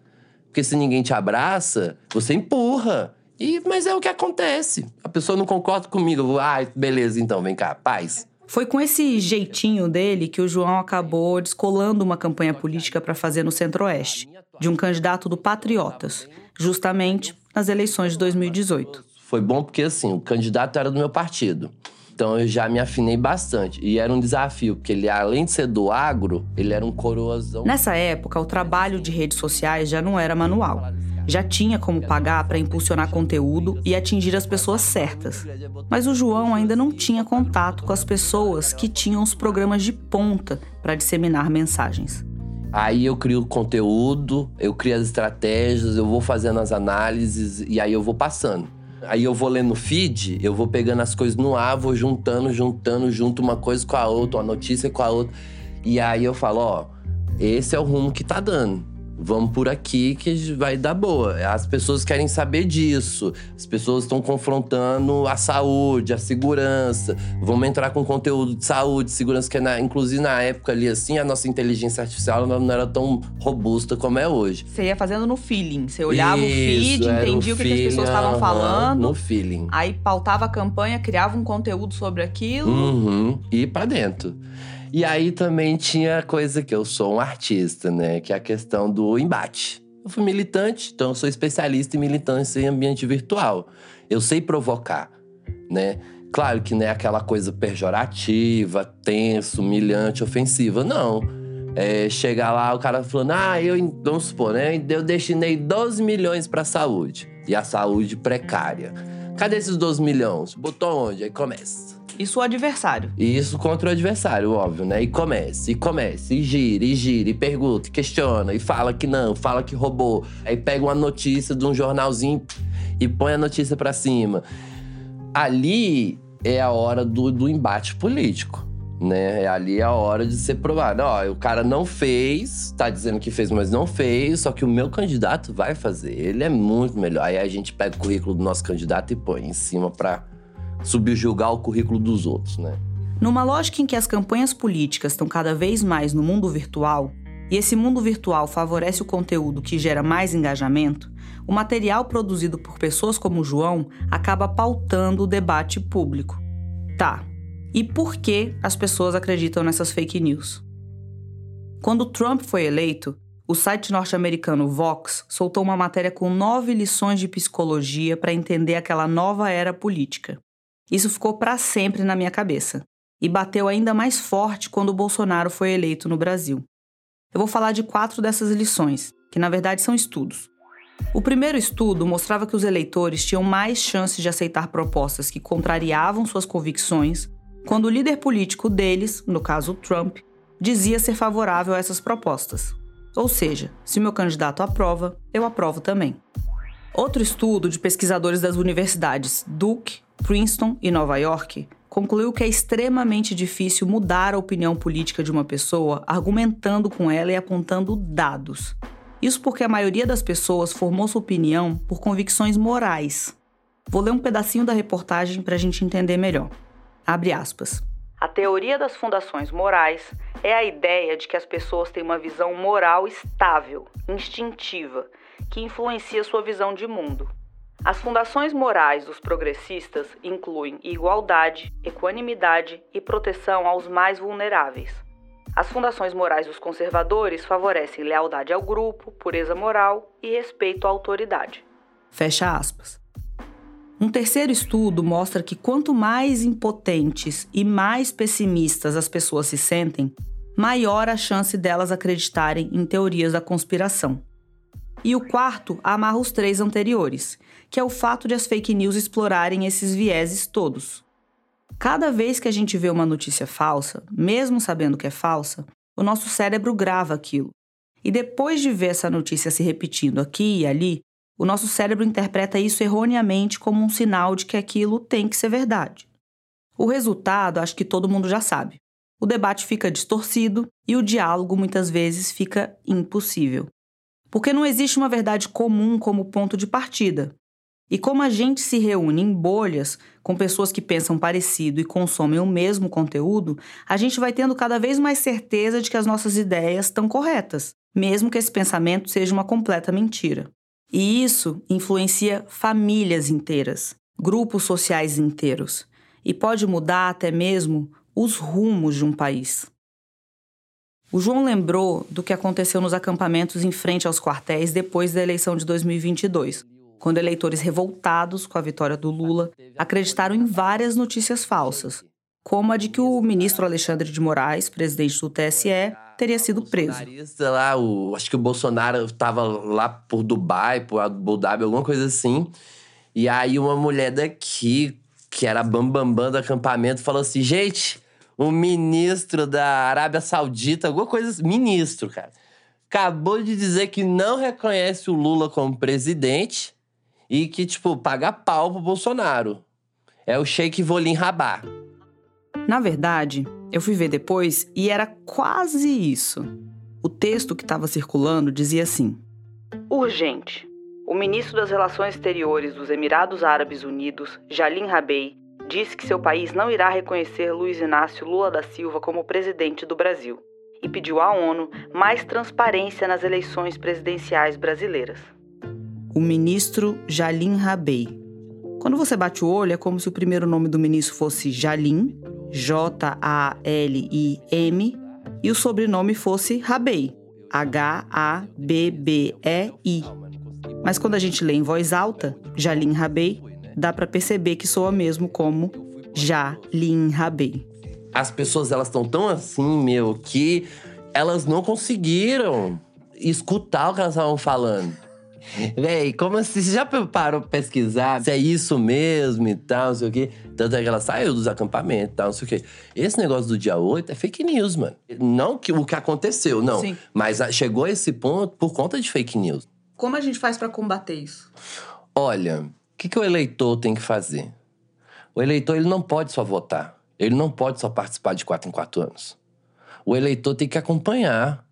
Porque se ninguém te abraça, você empurra. E, mas é o que acontece. A pessoa não concorda comigo. Ah, beleza, então, vem cá, paz. Foi com esse jeitinho dele que o João acabou descolando uma campanha política para fazer no Centro-Oeste, de um candidato do Patriotas, justamente nas eleições de 2018. Foi bom porque, assim, o candidato era do meu partido. Então eu já me afinei bastante. E era um desafio, porque ele, além de ser do agro, ele era um coroazão. Nessa época, o trabalho de redes sociais já não era manual já tinha como pagar para impulsionar conteúdo e atingir as pessoas certas. Mas o João ainda não tinha contato com as pessoas que tinham os programas de ponta para disseminar mensagens. Aí eu crio o conteúdo, eu crio as estratégias, eu vou fazendo as análises e aí eu vou passando. Aí eu vou lendo feed, eu vou pegando as coisas no ar, vou juntando, juntando, junto uma coisa com a outra, uma notícia com a outra. E aí eu falo, ó, esse é o rumo que tá dando vamos por aqui que vai dar boa. As pessoas querem saber disso. As pessoas estão confrontando a saúde, a segurança. Vamos entrar com conteúdo de saúde, segurança, que na, inclusive na época ali, assim, a nossa inteligência artificial não era tão robusta como é hoje. Você ia fazendo no feeling. Você olhava Isso, o feed, entendia o que, feeling, que, as pessoas estavam falando. No feeling. Aí pautava a campanha, criava um conteúdo sobre aquilo. Uhum, e para dentro. E aí também tinha coisa que eu sou um artista, né? Que é a questão do embate. Eu fui militante, então eu sou especialista em militância em ambiente virtual. Eu sei provocar, né? Claro que não é aquela coisa pejorativa, tenso, humilhante, ofensiva. Não. É, chegar lá, o cara falando, ah, eu, vamos supor, né? Eu destinei 12 milhões para saúde. E a saúde precária. Cadê esses 12 milhões? Botou onde? Aí começa. Isso o adversário. E isso contra o adversário, óbvio, né? E começa, e começa, e gira, e gira, e pergunta, e questiona, e fala que não, fala que roubou. Aí pega uma notícia de um jornalzinho e põe a notícia para cima. Ali é a hora do, do embate político. Né? Ali é a hora de ser provado. Ó, o cara não fez, tá dizendo que fez, mas não fez, só que o meu candidato vai fazer. Ele é muito melhor. Aí a gente pega o currículo do nosso candidato e põe em cima pra subjugar o currículo dos outros, né? Numa lógica em que as campanhas políticas estão cada vez mais no mundo virtual, e esse mundo virtual favorece o conteúdo que gera mais engajamento, o material produzido por pessoas como João acaba pautando o debate público. Tá, e por que as pessoas acreditam nessas fake news? Quando Trump foi eleito, o site norte-americano Vox soltou uma matéria com nove lições de psicologia para entender aquela nova era política. Isso ficou para sempre na minha cabeça e bateu ainda mais forte quando o Bolsonaro foi eleito no Brasil. Eu vou falar de quatro dessas lições, que na verdade são estudos. O primeiro estudo mostrava que os eleitores tinham mais chances de aceitar propostas que contrariavam suas convicções quando o líder político deles, no caso Trump, dizia ser favorável a essas propostas. Ou seja, se meu candidato aprova, eu aprovo também. Outro estudo de pesquisadores das universidades Duke, Princeton e Nova York concluiu que é extremamente difícil mudar a opinião política de uma pessoa argumentando com ela e apontando dados. Isso porque a maioria das pessoas formou sua opinião por convicções morais. Vou ler um pedacinho da reportagem para a gente entender melhor. Abre aspas. A teoria das fundações morais é a ideia de que as pessoas têm uma visão moral estável, instintiva que influencia sua visão de mundo. As fundações morais dos progressistas incluem igualdade, equanimidade e proteção aos mais vulneráveis. As fundações morais dos conservadores favorecem lealdade ao grupo, pureza moral e respeito à autoridade. Fecha aspas. Um terceiro estudo mostra que quanto mais impotentes e mais pessimistas as pessoas se sentem, maior a chance delas acreditarem em teorias da conspiração. E o quarto amarra os três anteriores, que é o fato de as fake news explorarem esses vieses todos. Cada vez que a gente vê uma notícia falsa, mesmo sabendo que é falsa, o nosso cérebro grava aquilo. E depois de ver essa notícia se repetindo aqui e ali, o nosso cérebro interpreta isso erroneamente como um sinal de que aquilo tem que ser verdade. O resultado, acho que todo mundo já sabe. O debate fica distorcido e o diálogo muitas vezes fica impossível. Porque não existe uma verdade comum como ponto de partida. E como a gente se reúne em bolhas, com pessoas que pensam parecido e consomem o mesmo conteúdo, a gente vai tendo cada vez mais certeza de que as nossas ideias estão corretas. mesmo que esse pensamento seja uma completa mentira. E isso influencia famílias inteiras, grupos sociais inteiros, e pode mudar até mesmo os rumos de um país. O João lembrou do que aconteceu nos acampamentos em frente aos quartéis depois da eleição de 2022, quando eleitores revoltados com a vitória do Lula acreditaram em várias notícias falsas, como a de que o ministro Alexandre de Moraes, presidente do TSE, teria sido preso. Lá, o, acho que o Bolsonaro estava lá por Dubai, por Abu Dhabi, alguma coisa assim. E aí uma mulher daqui, que era bambambam bam, bam do acampamento, falou assim: gente, o ministro da Arábia Saudita, alguma coisa assim, ministro, cara, acabou de dizer que não reconhece o Lula como presidente e que, tipo, paga pau pro Bolsonaro. É o Sheikh Volim Rabah. Na verdade, eu fui ver depois e era quase isso. O texto que estava circulando dizia assim: Urgente. O ministro das Relações Exteriores dos Emirados Árabes Unidos, Jalim Rabei, disse que seu país não irá reconhecer Luiz Inácio Lula da Silva como presidente do Brasil e pediu à ONU mais transparência nas eleições presidenciais brasileiras. O ministro Jalim Rabei. Quando você bate o olho, é como se o primeiro nome do ministro fosse Jalim, J-A-L-I-M, e o sobrenome fosse Rabei, H-A-B-B-E-I. Mas quando a gente lê em voz alta, Jalim Rabei, dá para perceber que soa mesmo como Jalim Rabei. As pessoas elas estão tão assim, meu, que elas não conseguiram escutar o que elas estavam falando. Véi, como assim? Você já parou pra pesquisar se é isso mesmo e tal, não sei o quê? Tanto é que ela saiu dos acampamentos e tal, não sei o quê. Esse negócio do dia 8 é fake news, mano. Não que, o que aconteceu, não. Sim. Mas chegou a esse ponto por conta de fake news. Como a gente faz para combater isso? Olha, que, que o eleitor tem que fazer? O eleitor ele não pode só votar. Ele não pode só participar de quatro em quatro anos. O eleitor tem que acompanhar.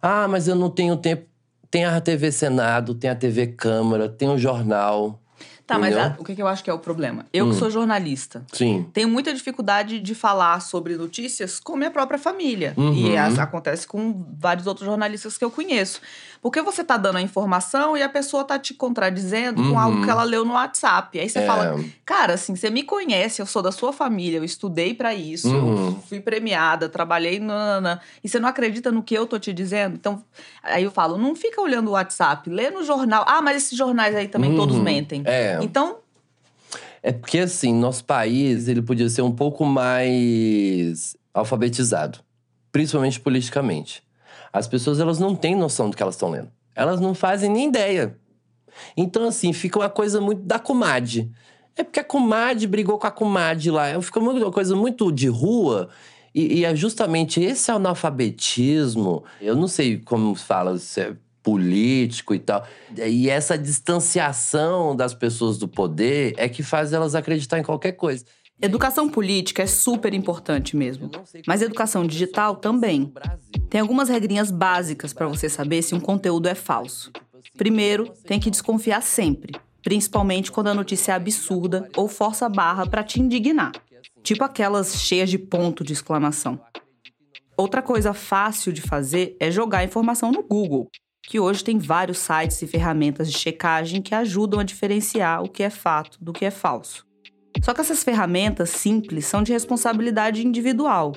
Ah, mas eu não tenho tempo tem a TV Senado, tem a TV Câmara, tem o jornal. Tá, Entendeu? mas a, o que, que eu acho que é o problema? Eu hum. que sou jornalista. Sim. Tenho muita dificuldade de falar sobre notícias com minha própria família. Uhum. E as, acontece com vários outros jornalistas que eu conheço. Porque você tá dando a informação e a pessoa tá te contradizendo uhum. com algo que ela leu no WhatsApp. Aí você é. fala, cara, assim, você me conhece, eu sou da sua família, eu estudei para isso, uhum. fui premiada, trabalhei na, e você não acredita no que eu tô te dizendo? Então, aí eu falo, não fica olhando o WhatsApp, lê no jornal. Ah, mas esses jornais aí também todos uhum. mentem. É. Então, é porque, assim, nosso país ele podia ser um pouco mais alfabetizado, principalmente politicamente. As pessoas elas não têm noção do que elas estão lendo. Elas não fazem nem ideia. Então, assim, fica uma coisa muito da comadre. É porque a comadre brigou com a comadre lá. Fica uma coisa muito de rua. E, e é justamente esse analfabetismo. Eu não sei como fala, se é político e tal. E essa distanciação das pessoas do poder é que faz elas acreditar em qualquer coisa. Educação política é super importante mesmo, mas educação digital também. Tem algumas regrinhas básicas para você saber se um conteúdo é falso. Primeiro, tem que desconfiar sempre, principalmente quando a notícia é absurda ou força a barra para te indignar, tipo aquelas cheias de ponto de exclamação. Outra coisa fácil de fazer é jogar informação no Google, que hoje tem vários sites e ferramentas de checagem que ajudam a diferenciar o que é fato do que é falso. Só que essas ferramentas simples são de responsabilidade individual.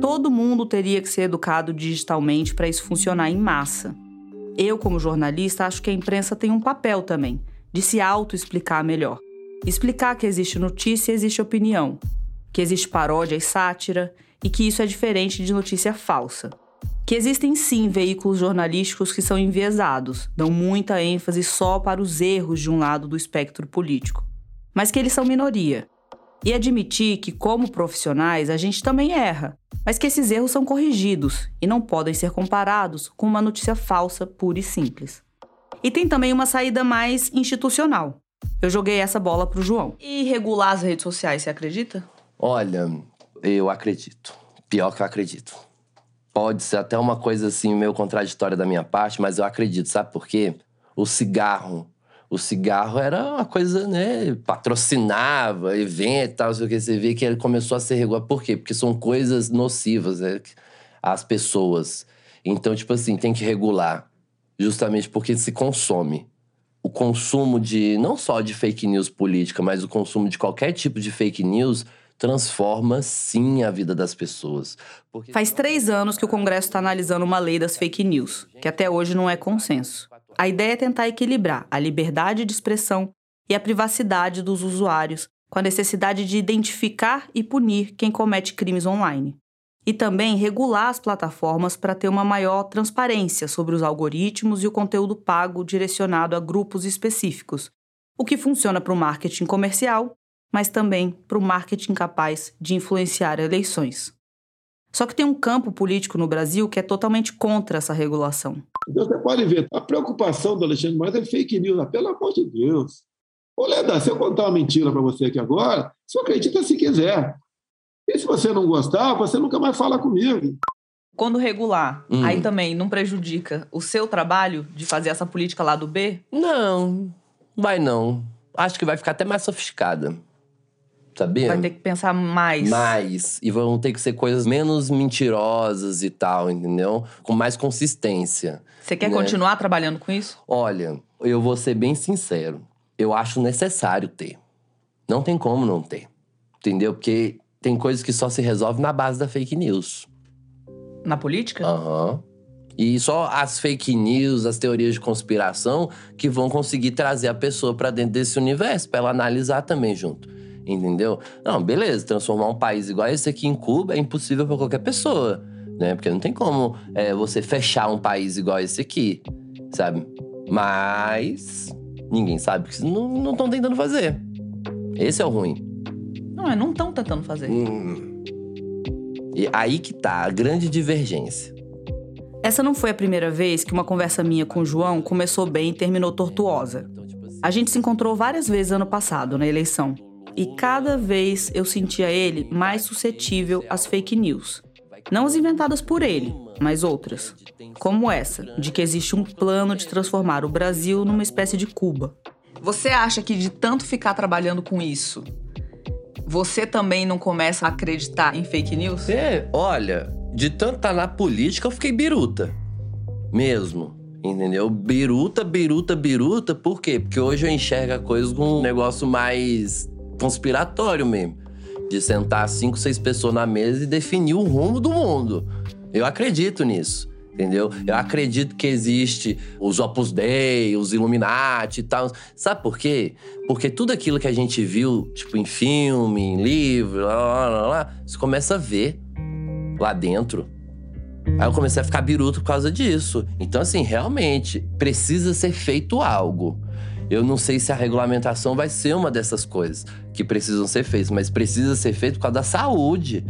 Todo mundo teria que ser educado digitalmente para isso funcionar em massa. Eu, como jornalista, acho que a imprensa tem um papel também, de se auto-explicar melhor. Explicar que existe notícia e existe opinião, que existe paródia e sátira, e que isso é diferente de notícia falsa que existem sim veículos jornalísticos que são enviesados, dão muita ênfase só para os erros de um lado do espectro político, mas que eles são minoria. E admitir que, como profissionais, a gente também erra, mas que esses erros são corrigidos e não podem ser comparados com uma notícia falsa pura e simples. E tem também uma saída mais institucional. Eu joguei essa bola para o João. E regular as redes sociais, você acredita? Olha, eu acredito. Pior que eu acredito. Pode ser até uma coisa assim meio contraditória da minha parte, mas eu acredito, sabe por quê? O cigarro. O cigarro era uma coisa, né? Patrocinava, evento e tal, sei o que. Você vê que ele começou a ser regulado. Por quê? Porque são coisas nocivas né, às pessoas. Então, tipo assim, tem que regular. Justamente porque se consome. O consumo de, não só de fake news política, mas o consumo de qualquer tipo de fake news transforma sim a vida das pessoas. Porque... Faz três anos que o Congresso está analisando uma lei das fake news, que até hoje não é consenso. A ideia é tentar equilibrar a liberdade de expressão e a privacidade dos usuários com a necessidade de identificar e punir quem comete crimes online. E também regular as plataformas para ter uma maior transparência sobre os algoritmos e o conteúdo pago direcionado a grupos específicos, o que funciona para o marketing comercial mas também para o marketing capaz de influenciar eleições. Só que tem um campo político no Brasil que é totalmente contra essa regulação. Então você pode ver, a preocupação do Alexandre Moraes é fake news, ah, pelo amor de Deus. Ô, Leda, se eu contar uma mentira para você aqui agora, você acredita se quiser. E se você não gostar, você nunca mais fala comigo. Quando regular, hum. aí também não prejudica o seu trabalho de fazer essa política lá do B? Não, vai não. Acho que vai ficar até mais sofiscada sabia? Vai ter que pensar mais. Mais. E vão ter que ser coisas menos mentirosas e tal, entendeu? Com mais consistência. Você quer né? continuar trabalhando com isso? Olha, eu vou ser bem sincero. Eu acho necessário ter. Não tem como não ter. Entendeu? Porque tem coisas que só se resolve na base da fake news. Na política? Aham. Uhum. E só as fake news, as teorias de conspiração que vão conseguir trazer a pessoa para dentro desse universo, para ela analisar também junto entendeu? Não, beleza, transformar um país igual esse aqui em Cuba é impossível para qualquer pessoa, né? Porque não tem como é, você fechar um país igual esse aqui, sabe? Mas ninguém sabe que não estão tentando fazer. Esse é o ruim. Não, é, não estão tentando fazer. Hum. E aí que tá a grande divergência. Essa não foi a primeira vez que uma conversa minha com o João começou bem e terminou tortuosa. A gente se encontrou várias vezes ano passado, na eleição e cada vez eu sentia ele mais suscetível às fake news. Não as inventadas por ele, mas outras, como essa, de que existe um plano de transformar o Brasil numa espécie de Cuba. Você acha que de tanto ficar trabalhando com isso, você também não começa a acreditar em fake news? É, olha, de tanto estar tá na política, eu fiquei biruta. Mesmo. Entendeu? Biruta, biruta, biruta. Por quê? Porque hoje eu enxergo a coisa com um negócio mais conspiratório mesmo. De sentar cinco, seis pessoas na mesa e definir o rumo do mundo. Eu acredito nisso. Entendeu? Eu acredito que existe os Opus Dei, os Illuminati e tal. Sabe por quê? Porque tudo aquilo que a gente viu, tipo, em filme, em livro, lá, lá, lá, lá você começa a ver lá dentro. Aí eu comecei a ficar biruto por causa disso. Então, assim, realmente, precisa ser feito algo. Eu não sei se a regulamentação vai ser uma dessas coisas que precisam ser feitas, mas precisa ser feito por causa da saúde.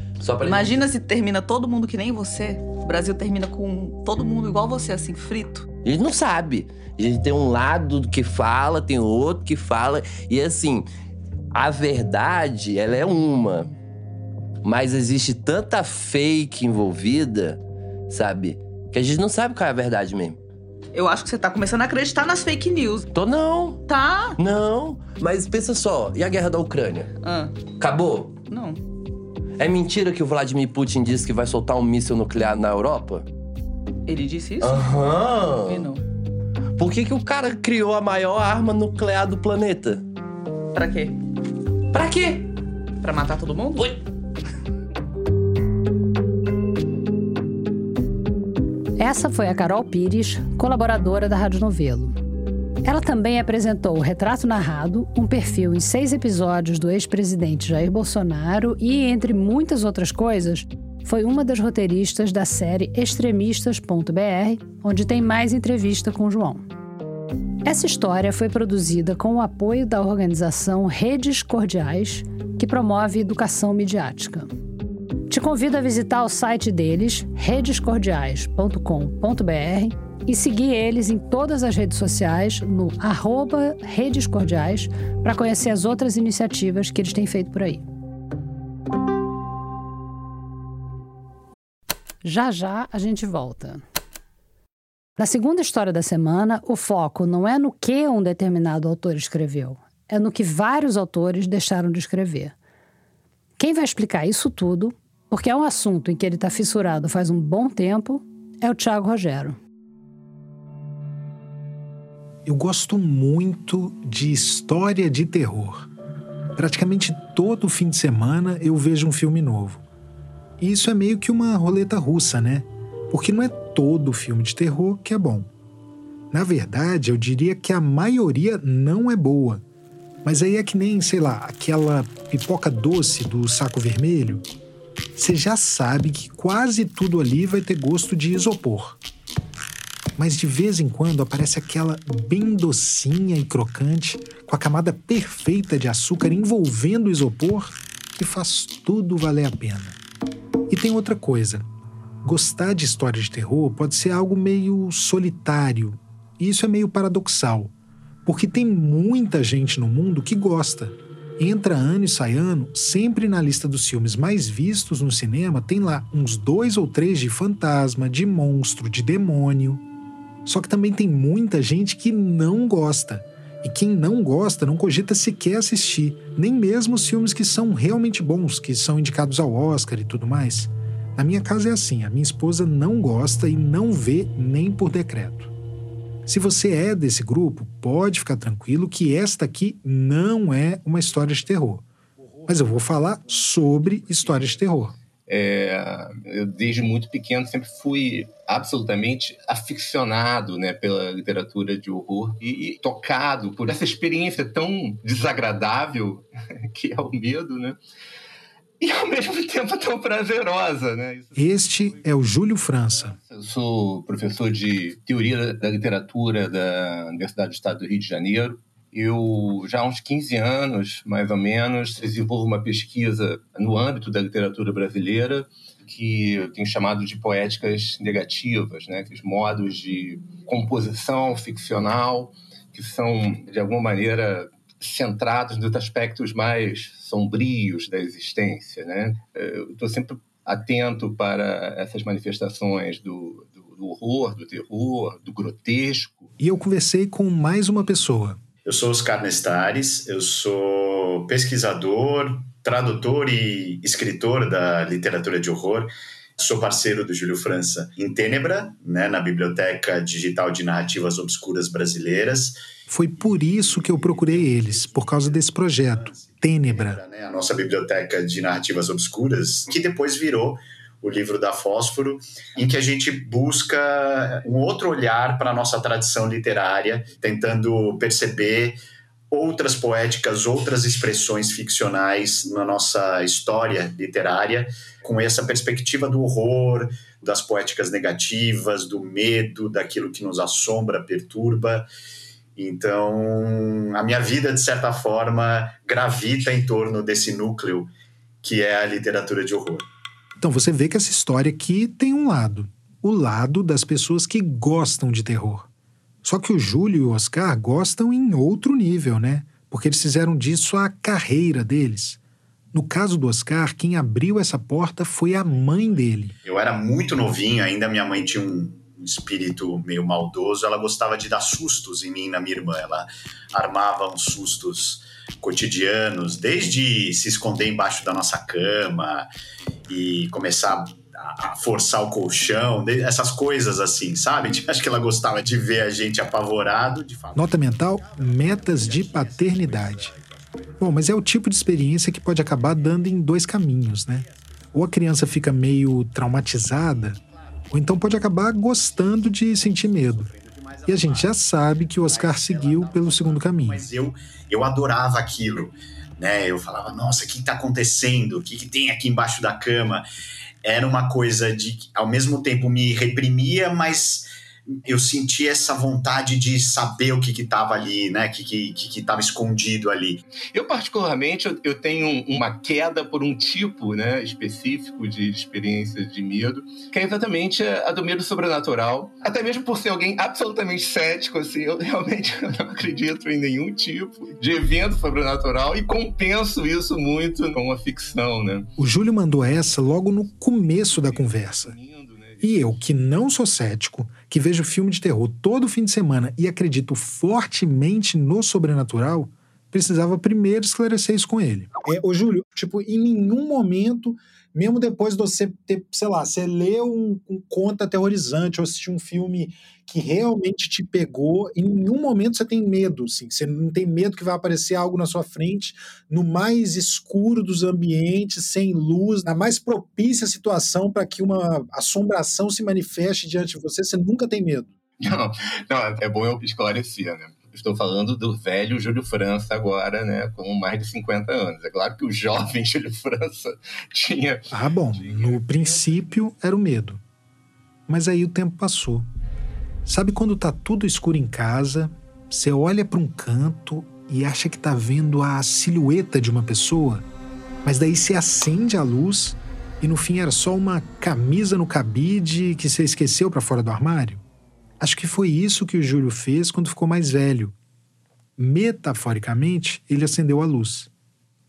Imagina gente... se termina todo mundo que nem você. O Brasil termina com todo mundo igual você, assim, frito. A gente não sabe. A gente tem um lado que fala, tem outro que fala. E assim, a verdade, ela é uma. Mas existe tanta fake envolvida, sabe? Que a gente não sabe qual é a verdade mesmo. Eu acho que você tá começando a acreditar nas fake news. Tô não. Tá? Não. Mas pensa só, e a guerra da Ucrânia? Ah. Acabou? Não. É mentira que o Vladimir Putin disse que vai soltar um míssil nuclear na Europa? Ele disse isso? Aham. E não. Por que, que o cara criou a maior arma nuclear do planeta? Pra quê? Pra quê? Pra matar todo mundo? Oi. Essa foi a Carol Pires, colaboradora da Rádio Novelo. Ela também apresentou o Retrato Narrado, um perfil em seis episódios do ex-presidente Jair Bolsonaro e, entre muitas outras coisas, foi uma das roteiristas da série Extremistas.br, onde tem mais entrevista com João. Essa história foi produzida com o apoio da organização Redes Cordiais, que promove educação midiática. Te convido a visitar o site deles, redescordiais.com.br, e seguir eles em todas as redes sociais no arroba redescordiais para conhecer as outras iniciativas que eles têm feito por aí. Já já a gente volta. Na segunda história da semana, o foco não é no que um determinado autor escreveu, é no que vários autores deixaram de escrever. Quem vai explicar isso tudo porque é um assunto em que ele está fissurado faz um bom tempo, é o Tiago Rogero. Eu gosto muito de história de terror. Praticamente todo fim de semana eu vejo um filme novo. E isso é meio que uma roleta russa, né? Porque não é todo filme de terror que é bom. Na verdade, eu diria que a maioria não é boa. Mas aí é que nem, sei lá, aquela pipoca doce do saco vermelho. Você já sabe que quase tudo ali vai ter gosto de isopor mas de vez em quando aparece aquela bem docinha e crocante, com a camada perfeita de açúcar envolvendo o isopor, que faz tudo valer a pena. E tem outra coisa: gostar de história de terror pode ser algo meio solitário, e isso é meio paradoxal, porque tem muita gente no mundo que gosta. Entra ano e sai ano, sempre na lista dos filmes mais vistos no cinema tem lá uns dois ou três de fantasma, de monstro, de demônio. Só que também tem muita gente que não gosta. E quem não gosta não cogita sequer assistir, nem mesmo os filmes que são realmente bons, que são indicados ao Oscar e tudo mais. Na minha casa é assim: a minha esposa não gosta e não vê nem por decreto. Se você é desse grupo, pode ficar tranquilo que esta aqui não é uma história de terror. Mas eu vou falar sobre histórias de terror. É, eu, desde muito pequeno, sempre fui absolutamente aficionado né, pela literatura de horror e, e, tocado por essa experiência tão desagradável que é o medo, né? E ao mesmo tempo tão prazerosa, né? Este é o Júlio França. Eu sou professor de teoria da literatura da Universidade do Estado do Rio de Janeiro eu já há uns 15 anos, mais ou menos, desenvolvo uma pesquisa no âmbito da literatura brasileira que eu tenho chamado de poéticas negativas, né? Aqueles modos de composição ficcional que são, de alguma maneira, centrados nos aspectos mais sombrios da existência, né? Estou sempre atento para essas manifestações do, do, do horror, do terror, do grotesco. E eu conversei com mais uma pessoa, eu sou Oscar Nestares, eu sou pesquisador, tradutor e escritor da literatura de horror. Sou parceiro do Júlio França em Tênebra, né, na Biblioteca Digital de Narrativas Obscuras Brasileiras. Foi por isso que eu procurei eles, por causa desse projeto, Tênebra. Né, a nossa biblioteca de narrativas obscuras, que depois virou o livro da Fósforo, em que a gente busca um outro olhar para a nossa tradição literária, tentando perceber outras poéticas, outras expressões ficcionais na nossa história literária, com essa perspectiva do horror, das poéticas negativas, do medo, daquilo que nos assombra, perturba. Então, a minha vida, de certa forma, gravita em torno desse núcleo que é a literatura de horror. Então você vê que essa história aqui tem um lado, o lado das pessoas que gostam de terror. Só que o Júlio e o Oscar gostam em outro nível, né? Porque eles fizeram disso a carreira deles. No caso do Oscar, quem abriu essa porta foi a mãe dele. Eu era muito novinho, ainda minha mãe tinha um espírito meio maldoso, ela gostava de dar sustos em mim na minha irmã. Ela armava uns sustos cotidianos, desde se esconder embaixo da nossa cama e começar a forçar o colchão, essas coisas assim, sabe? Acho que ela gostava de ver a gente apavorado. De falar. Nota mental: metas de paternidade. Bom, mas é o tipo de experiência que pode acabar dando em dois caminhos, né? Ou a criança fica meio traumatizada, ou então pode acabar gostando de sentir medo. E a gente já sabe que o Oscar seguiu pelo segundo caminho. Mas eu, eu adorava aquilo. Né? Eu falava, nossa, o que está acontecendo? O que, que tem aqui embaixo da cama? Era uma coisa de, ao mesmo tempo, me reprimia, mas eu senti essa vontade de saber o que estava ali, né? O que estava que, que, que escondido ali. Eu, particularmente, eu, eu, tenho uma queda por um tipo né, específico de experiência de medo, que é exatamente a, a do medo sobrenatural. Até mesmo por ser alguém absolutamente cético, assim, eu realmente não acredito em nenhum tipo de evento sobrenatural e compenso isso muito com a ficção, né? O Júlio mandou essa logo no começo da conversa. E eu, que não sou cético, que vejo filme de terror todo fim de semana e acredito fortemente no sobrenatural, precisava primeiro esclarecer isso com ele. É, ô, Júlio, tipo, em nenhum momento, mesmo depois de você ter, sei lá, você lê um, um conto aterrorizante ou assistir um filme que realmente te pegou, em nenhum momento você tem medo, assim, você não tem medo que vai aparecer algo na sua frente, no mais escuro dos ambientes, sem luz, na mais propícia situação para que uma assombração se manifeste diante de você, você nunca tem medo. Não, não é bom eu esclarecer, né? Estou falando do velho Júlio França agora, né, com mais de 50 anos. É claro que o jovem Júlio França tinha. Ah, bom. No princípio era o medo. Mas aí o tempo passou. Sabe quando tá tudo escuro em casa, você olha para um canto e acha que tá vendo a silhueta de uma pessoa, mas daí se acende a luz e no fim era só uma camisa no cabide que você esqueceu para fora do armário? Acho que foi isso que o Júlio fez quando ficou mais velho. Metaforicamente, ele acendeu a luz.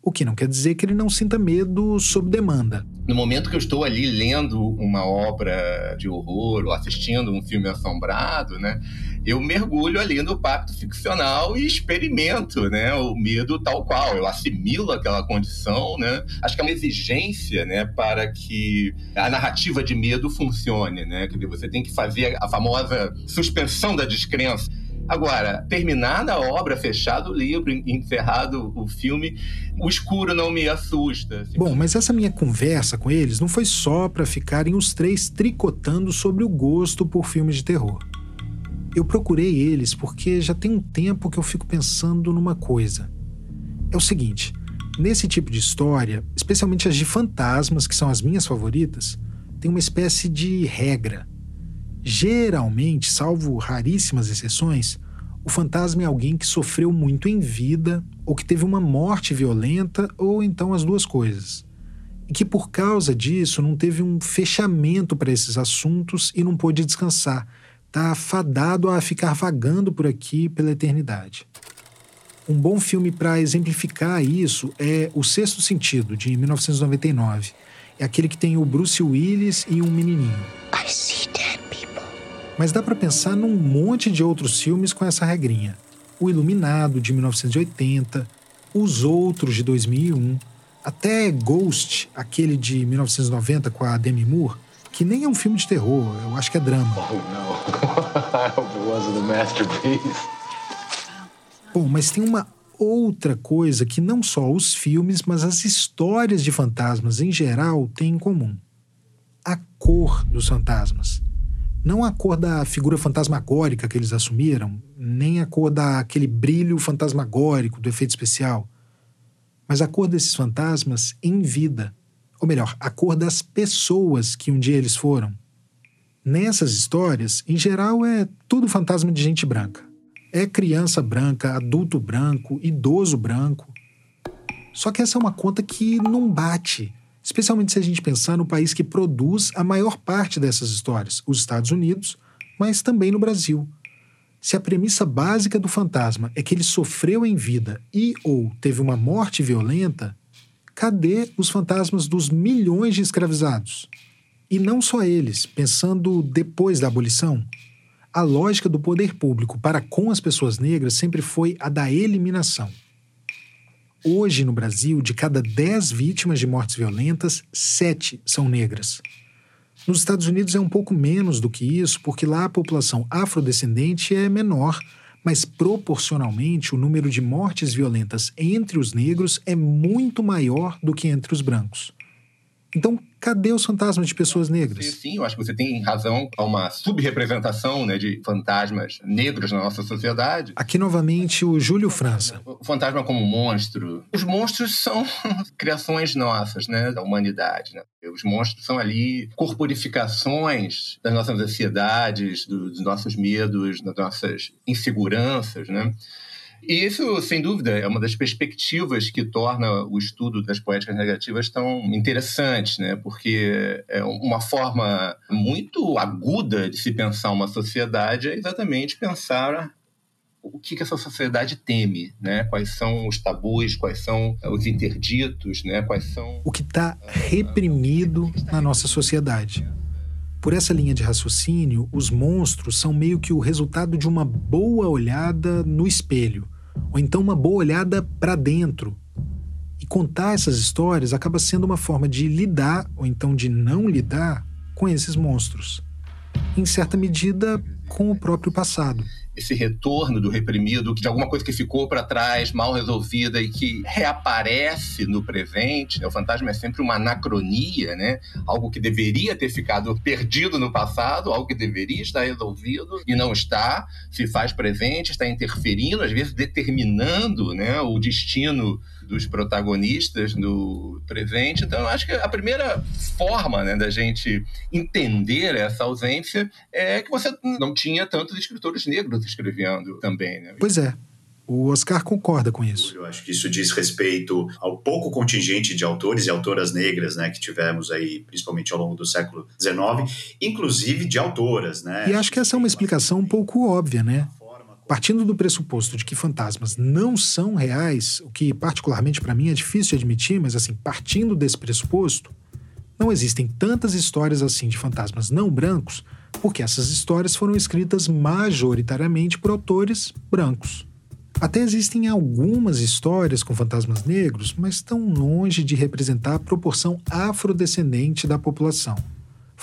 O que não quer dizer que ele não sinta medo sob demanda. No momento que eu estou ali lendo uma obra de horror ou assistindo um filme assombrado, né, eu mergulho ali no pacto ficcional e experimento, né, o medo tal qual. Eu assimilo aquela condição, né. Acho que é uma exigência, né, para que a narrativa de medo funcione, né. Dizer, você tem que fazer a famosa suspensão da descrença Agora, terminada a obra, fechado o livro, encerrado o filme, o escuro não me assusta. Assim. Bom, mas essa minha conversa com eles não foi só para ficarem os três tricotando sobre o gosto por filmes de terror. Eu procurei eles porque já tem um tempo que eu fico pensando numa coisa. É o seguinte: nesse tipo de história, especialmente as de fantasmas, que são as minhas favoritas, tem uma espécie de regra Geralmente, salvo raríssimas exceções, o fantasma é alguém que sofreu muito em vida, ou que teve uma morte violenta, ou então as duas coisas. E que por causa disso não teve um fechamento para esses assuntos e não pôde descansar. Está fadado a ficar vagando por aqui pela eternidade. Um bom filme para exemplificar isso é O Sexto Sentido, de 1999. É aquele que tem o Bruce Willis e um menininho. I see mas dá para pensar num monte de outros filmes com essa regrinha. O Iluminado, de 1980, Os Outros, de 2001, até Ghost, aquele de 1990 com a Demi Moore, que nem é um filme de terror, eu acho que é drama. Oh, I hope it wasn't a masterpiece. Bom, mas tem uma outra coisa que não só os filmes, mas as histórias de fantasmas em geral têm em comum: a cor dos fantasmas. Não a cor da figura fantasmagórica que eles assumiram, nem a cor daquele brilho fantasmagórico do efeito especial, mas a cor desses fantasmas em vida. Ou melhor, a cor das pessoas que um dia eles foram. Nessas histórias, em geral, é tudo fantasma de gente branca. É criança branca, adulto branco, idoso branco. Só que essa é uma conta que não bate especialmente se a gente pensar no país que produz a maior parte dessas histórias, os Estados Unidos, mas também no Brasil. Se a premissa básica do fantasma é que ele sofreu em vida e ou teve uma morte violenta, cadê os fantasmas dos milhões de escravizados? E não só eles, pensando depois da abolição. A lógica do poder público para com as pessoas negras sempre foi a da eliminação. Hoje, no Brasil, de cada 10 vítimas de mortes violentas, 7 são negras. Nos Estados Unidos é um pouco menos do que isso, porque lá a população afrodescendente é menor, mas proporcionalmente o número de mortes violentas entre os negros é muito maior do que entre os brancos. Então, cadê os fantasmas de pessoas negras? Sim, eu acho que você tem razão. Há uma subrepresentação né, de fantasmas negros na nossa sociedade. Aqui, novamente, o Júlio França. O fantasma como monstro. Os monstros são criações nossas, né, da humanidade. Né? Os monstros são ali corporificações das nossas ansiedades, dos nossos medos, das nossas inseguranças, né? E isso, sem dúvida, é uma das perspectivas que torna o estudo das poéticas negativas tão interessante, né? porque é uma forma muito aguda de se pensar uma sociedade é exatamente pensar o que, que essa sociedade teme, né? Quais são os tabus, quais são os interditos, né? Quais são o que está reprimido na nossa sociedade. Por essa linha de raciocínio, os monstros são meio que o resultado de uma boa olhada no espelho ou então uma boa olhada para dentro. E contar essas histórias acaba sendo uma forma de lidar, ou então de não lidar, com esses monstros. Em certa medida, com o próprio passado esse retorno do reprimido, de alguma coisa que ficou para trás, mal resolvida e que reaparece no presente. Né? O fantasma é sempre uma anacronia, né? algo que deveria ter ficado perdido no passado, algo que deveria estar resolvido e não está, se faz presente, está interferindo, às vezes determinando né, o destino dos protagonistas no presente. Então, eu acho que a primeira forma né, da gente entender essa ausência é que você não tinha tantos escritores negros escrevendo também. Né? Pois é. O Oscar concorda com isso. Eu acho que isso diz respeito ao pouco contingente de autores e autoras negras né, que tivemos aí, principalmente ao longo do século XIX, inclusive de autoras. Né? E acho que essa é uma explicação um pouco óbvia, né? Partindo do pressuposto de que fantasmas não são reais, o que particularmente para mim é difícil admitir, mas assim, partindo desse pressuposto, não existem tantas histórias assim de fantasmas não brancos, porque essas histórias foram escritas majoritariamente por autores brancos. Até existem algumas histórias com fantasmas negros, mas estão longe de representar a proporção afrodescendente da população.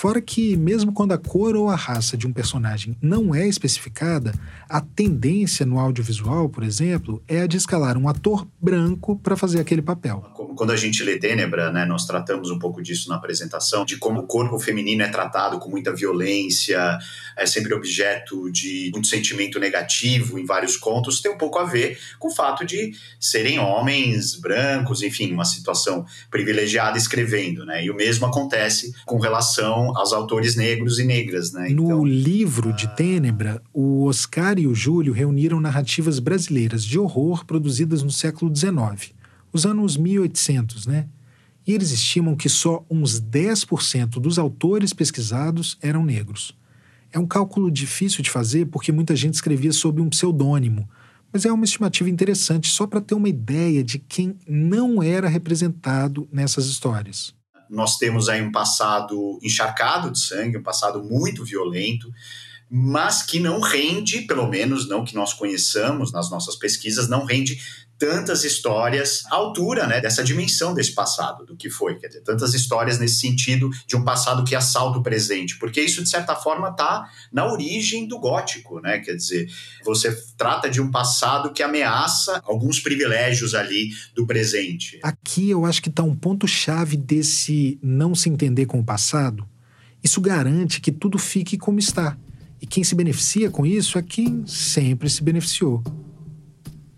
Fora que, mesmo quando a cor ou a raça de um personagem não é especificada, a tendência no audiovisual, por exemplo, é a de escalar um ator branco para fazer aquele papel. Quando a gente lê Tênebra, né, nós tratamos um pouco disso na apresentação, de como o corpo feminino é tratado com muita violência, é sempre objeto de muito sentimento negativo em vários contos, tem um pouco a ver com o fato de serem homens brancos, enfim, uma situação privilegiada escrevendo, né? E o mesmo acontece com relação aos autores negros e negras, né? Então, no livro de Tênebra, o Oscar e o Júlio reuniram narrativas brasileiras de horror produzidas no século XIX, os anos 1800, né? E eles estimam que só uns 10% dos autores pesquisados eram negros. É um cálculo difícil de fazer porque muita gente escrevia sob um pseudônimo, mas é uma estimativa interessante só para ter uma ideia de quem não era representado nessas histórias. Nós temos aí um passado encharcado de sangue, um passado muito violento, mas que não rende, pelo menos não que nós conheçamos nas nossas pesquisas, não rende tantas histórias à altura né, dessa dimensão desse passado, do que foi. Quer dizer, tantas histórias nesse sentido de um passado que assalta o presente, porque isso, de certa forma, está na origem do gótico. Né? Quer dizer, você trata de um passado que ameaça alguns privilégios ali do presente. Aqui eu acho que está um ponto-chave desse não se entender com o passado. Isso garante que tudo fique como está. E quem se beneficia com isso é quem sempre se beneficiou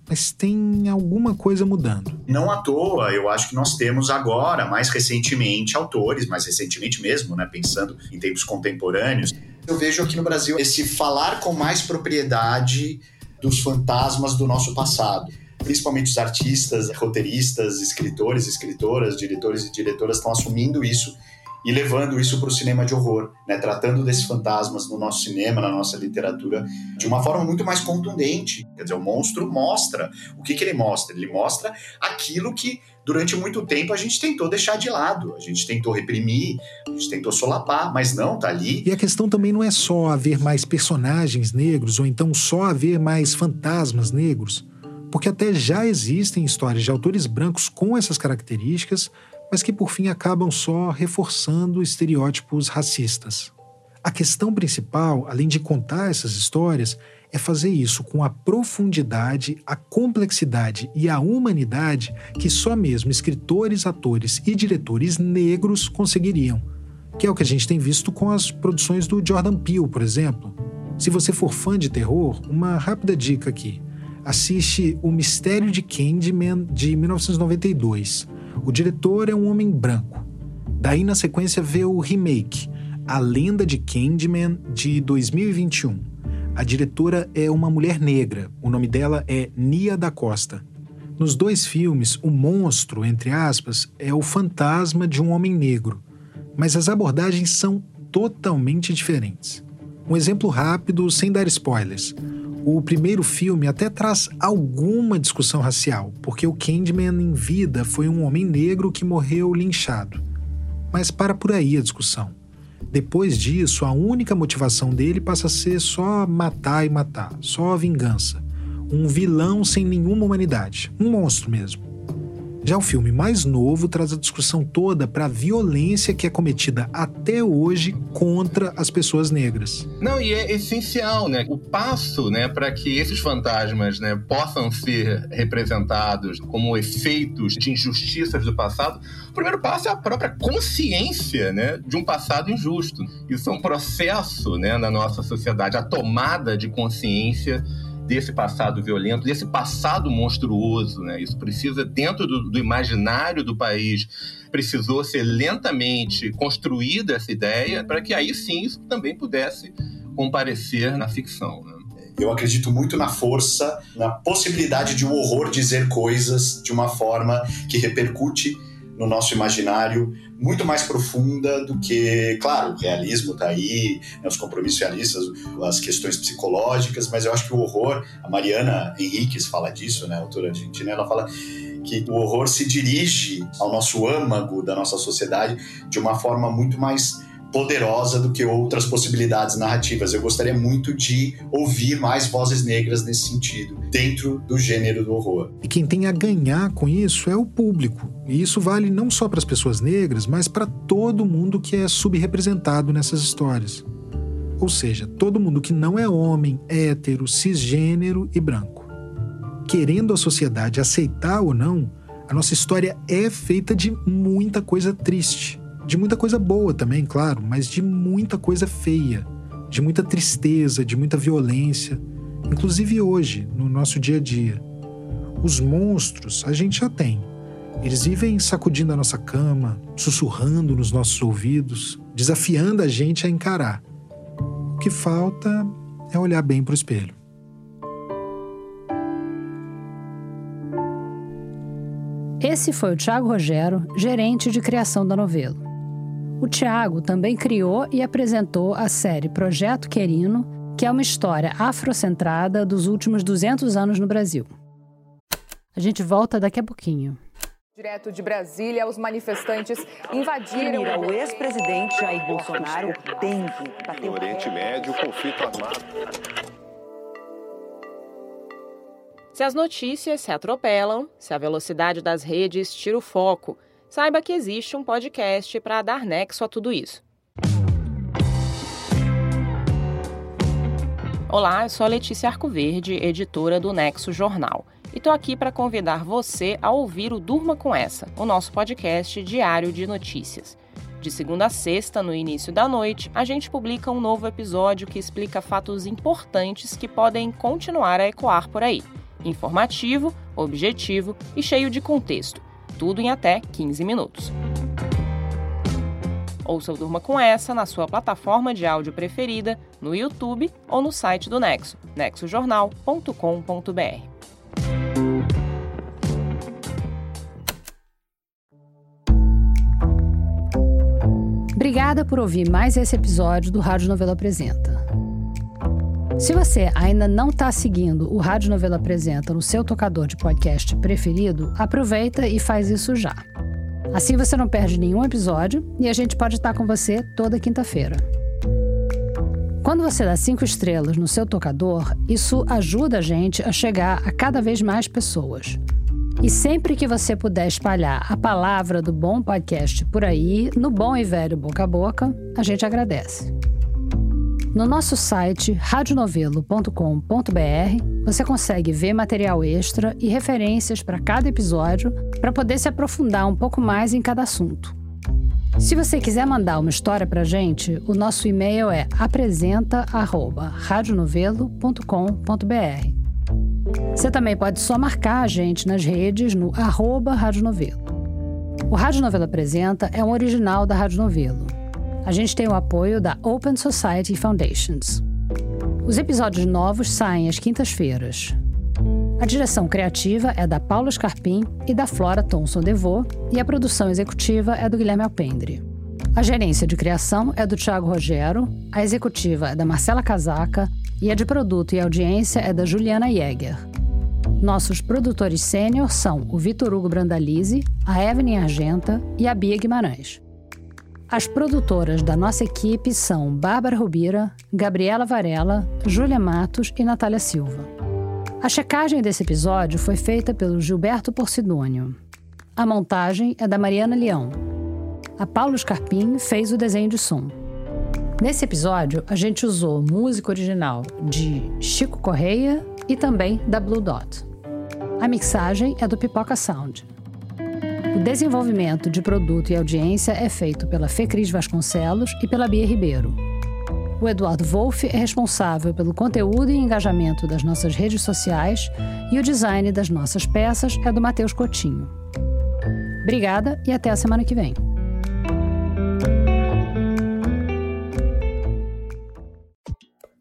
mas tem alguma coisa mudando. Não à toa, eu acho que nós temos agora, mais recentemente, autores, mais recentemente mesmo, né, pensando em tempos contemporâneos. Eu vejo aqui no Brasil esse falar com mais propriedade dos fantasmas do nosso passado. Principalmente os artistas, roteiristas, escritores, escritoras, diretores e diretoras estão assumindo isso e levando isso para o cinema de horror, né? tratando desses fantasmas no nosso cinema, na nossa literatura, de uma forma muito mais contundente. Quer dizer, o monstro mostra. O que, que ele mostra? Ele mostra aquilo que durante muito tempo a gente tentou deixar de lado, a gente tentou reprimir, a gente tentou solapar, mas não, tá ali. E a questão também não é só haver mais personagens negros ou então só haver mais fantasmas negros, porque até já existem histórias de autores brancos com essas características, mas que por fim acabam só reforçando estereótipos racistas. A questão principal, além de contar essas histórias, é fazer isso com a profundidade, a complexidade e a humanidade que só mesmo escritores, atores e diretores negros conseguiriam, que é o que a gente tem visto com as produções do Jordan Peele, por exemplo. Se você for fã de terror, uma rápida dica aqui. Assiste O Mistério de Candyman de 1992 o diretor é um homem branco. Daí, na sequência, vê o remake, A Lenda de Candyman, de 2021. A diretora é uma mulher negra. O nome dela é Nia da Costa. Nos dois filmes, o monstro, entre aspas, é o fantasma de um homem negro, mas as abordagens são totalmente diferentes. Um exemplo rápido, sem dar spoilers. O primeiro filme até traz alguma discussão racial, porque o Candyman em vida foi um homem negro que morreu linchado. Mas para por aí a discussão. Depois disso, a única motivação dele passa a ser só matar e matar, só vingança. um vilão sem nenhuma humanidade, um monstro mesmo. Já o filme mais novo traz a discussão toda para a violência que é cometida até hoje contra as pessoas negras. Não, e é essencial, né? O passo, né, para que esses fantasmas, né, possam ser representados como efeitos de injustiças do passado, o primeiro passo é a própria consciência, né, de um passado injusto. Isso é um processo, né, na nossa sociedade, a tomada de consciência desse passado violento, desse passado monstruoso. Né? Isso precisa, dentro do, do imaginário do país, precisou ser lentamente construída essa ideia para que aí sim isso também pudesse comparecer na ficção. Né? Eu acredito muito na força, na possibilidade de o um horror dizer coisas de uma forma que repercute no nosso imaginário muito mais profunda do que, claro, o realismo está aí, né, os compromissos realistas, as questões psicológicas, mas eu acho que o horror, a Mariana Henriques fala disso, né, autora argentina, ela fala que o horror se dirige ao nosso âmago da nossa sociedade de uma forma muito mais poderosa do que outras possibilidades narrativas. Eu gostaria muito de ouvir mais vozes negras nesse sentido, dentro do gênero do horror. E quem tem a ganhar com isso é o público. E isso vale não só para as pessoas negras, mas para todo mundo que é subrepresentado nessas histórias. Ou seja, todo mundo que não é homem, hétero, cisgênero e branco. Querendo a sociedade aceitar ou não, a nossa história é feita de muita coisa triste de muita coisa boa também, claro, mas de muita coisa feia, de muita tristeza, de muita violência, inclusive hoje, no nosso dia a dia. Os monstros a gente já tem. Eles vivem sacudindo a nossa cama, sussurrando nos nossos ouvidos, desafiando a gente a encarar. O que falta é olhar bem para o espelho. Esse foi o Tiago Rogero, gerente de criação da novela. O Tiago também criou e apresentou a série Projeto Querino, que é uma história afrocentrada dos últimos 200 anos no Brasil. A gente volta daqui a pouquinho. Direto de Brasília, os manifestantes invadiram. o ex-presidente Jair Bolsonaro tem que bater No Oriente Médio, conflito armado. Se as notícias se atropelam, se a velocidade das redes tira o foco, saiba que existe um podcast para dar nexo a tudo isso. Olá, eu sou a Letícia Arcoverde, editora do Nexo Jornal, e estou aqui para convidar você a ouvir o Durma com Essa, o nosso podcast diário de notícias. De segunda a sexta, no início da noite, a gente publica um novo episódio que explica fatos importantes que podem continuar a ecoar por aí. Informativo, objetivo e cheio de contexto tudo em até 15 minutos. Ouça o Durma com essa na sua plataforma de áudio preferida, no YouTube ou no site do Nexo, nexojornal.com.br. Obrigada por ouvir mais esse episódio do Rádio Novela Apresenta. Se você ainda não está seguindo o Rádio Novela Apresenta no seu tocador de podcast preferido, aproveita e faz isso já. Assim você não perde nenhum episódio e a gente pode estar com você toda quinta-feira. Quando você dá cinco estrelas no seu tocador, isso ajuda a gente a chegar a cada vez mais pessoas. E sempre que você puder espalhar a palavra do bom podcast por aí, no bom e velho boca a boca, a gente agradece. No nosso site radionovelo.com.br você consegue ver material extra e referências para cada episódio para poder se aprofundar um pouco mais em cada assunto. Se você quiser mandar uma história para gente, o nosso e-mail é apresenta@radionovelo.com.br. Você também pode só marcar a gente nas redes no arroba Rádio Novelo. O Rádio Novelo Apresenta é um original da Rádio Novelo a gente tem o apoio da Open Society Foundations. Os episódios novos saem às quintas-feiras. A direção criativa é da Paula Scarpim e da Flora Thomson Devô, e a produção executiva é do Guilherme Alpendre. A gerência de criação é do Thiago Rogero, a executiva é da Marcela Casaca e a de produto e audiência é da Juliana Jäger. Nossos produtores sênior são o Vitor Hugo Brandalize, a Evelyn Argenta e a Bia Guimarães. As produtoras da nossa equipe são Bárbara Rubira, Gabriela Varela, Júlia Matos e Natália Silva. A checagem desse episódio foi feita pelo Gilberto Porcidônio. A montagem é da Mariana Leão. A Paulo Scarpim fez o desenho de som. Nesse episódio, a gente usou música original de Chico Correia e também da Blue Dot. A mixagem é do Pipoca Sound. O desenvolvimento de produto e audiência é feito pela Fecris Vasconcelos e pela Bia Ribeiro. O Eduardo Wolff é responsável pelo conteúdo e engajamento das nossas redes sociais e o design das nossas peças é do Matheus Cotinho. Obrigada e até a semana que vem.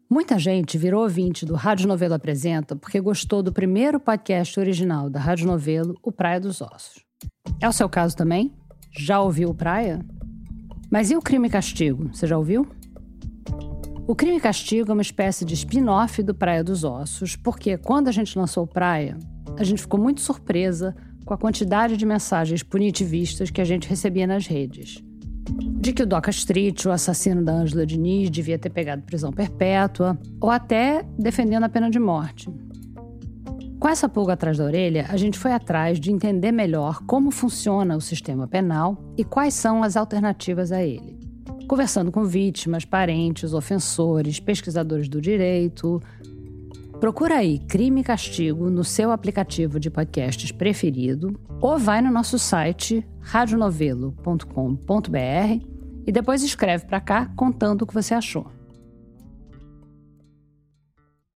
Muita gente virou ouvinte do Rádio Novelo Apresenta porque gostou do primeiro podcast original da Rádio Novelo, O Praia dos Ossos. É o seu caso também? Já ouviu Praia? Mas e o Crime e Castigo? Você já ouviu? O Crime e Castigo é uma espécie de spin-off do Praia dos Ossos, porque quando a gente lançou Praia, a gente ficou muito surpresa com a quantidade de mensagens punitivistas que a gente recebia nas redes. De que o Doca Street, o assassino da Ângela Diniz, devia ter pegado prisão perpétua, ou até defendendo a pena de morte. Com essa pulga atrás da orelha, a gente foi atrás de entender melhor como funciona o sistema penal e quais são as alternativas a ele conversando com vítimas, parentes, ofensores, pesquisadores do direito. Procura aí Crime e Castigo no seu aplicativo de podcasts preferido ou vai no nosso site radionovelo.com.br e depois escreve para cá contando o que você achou.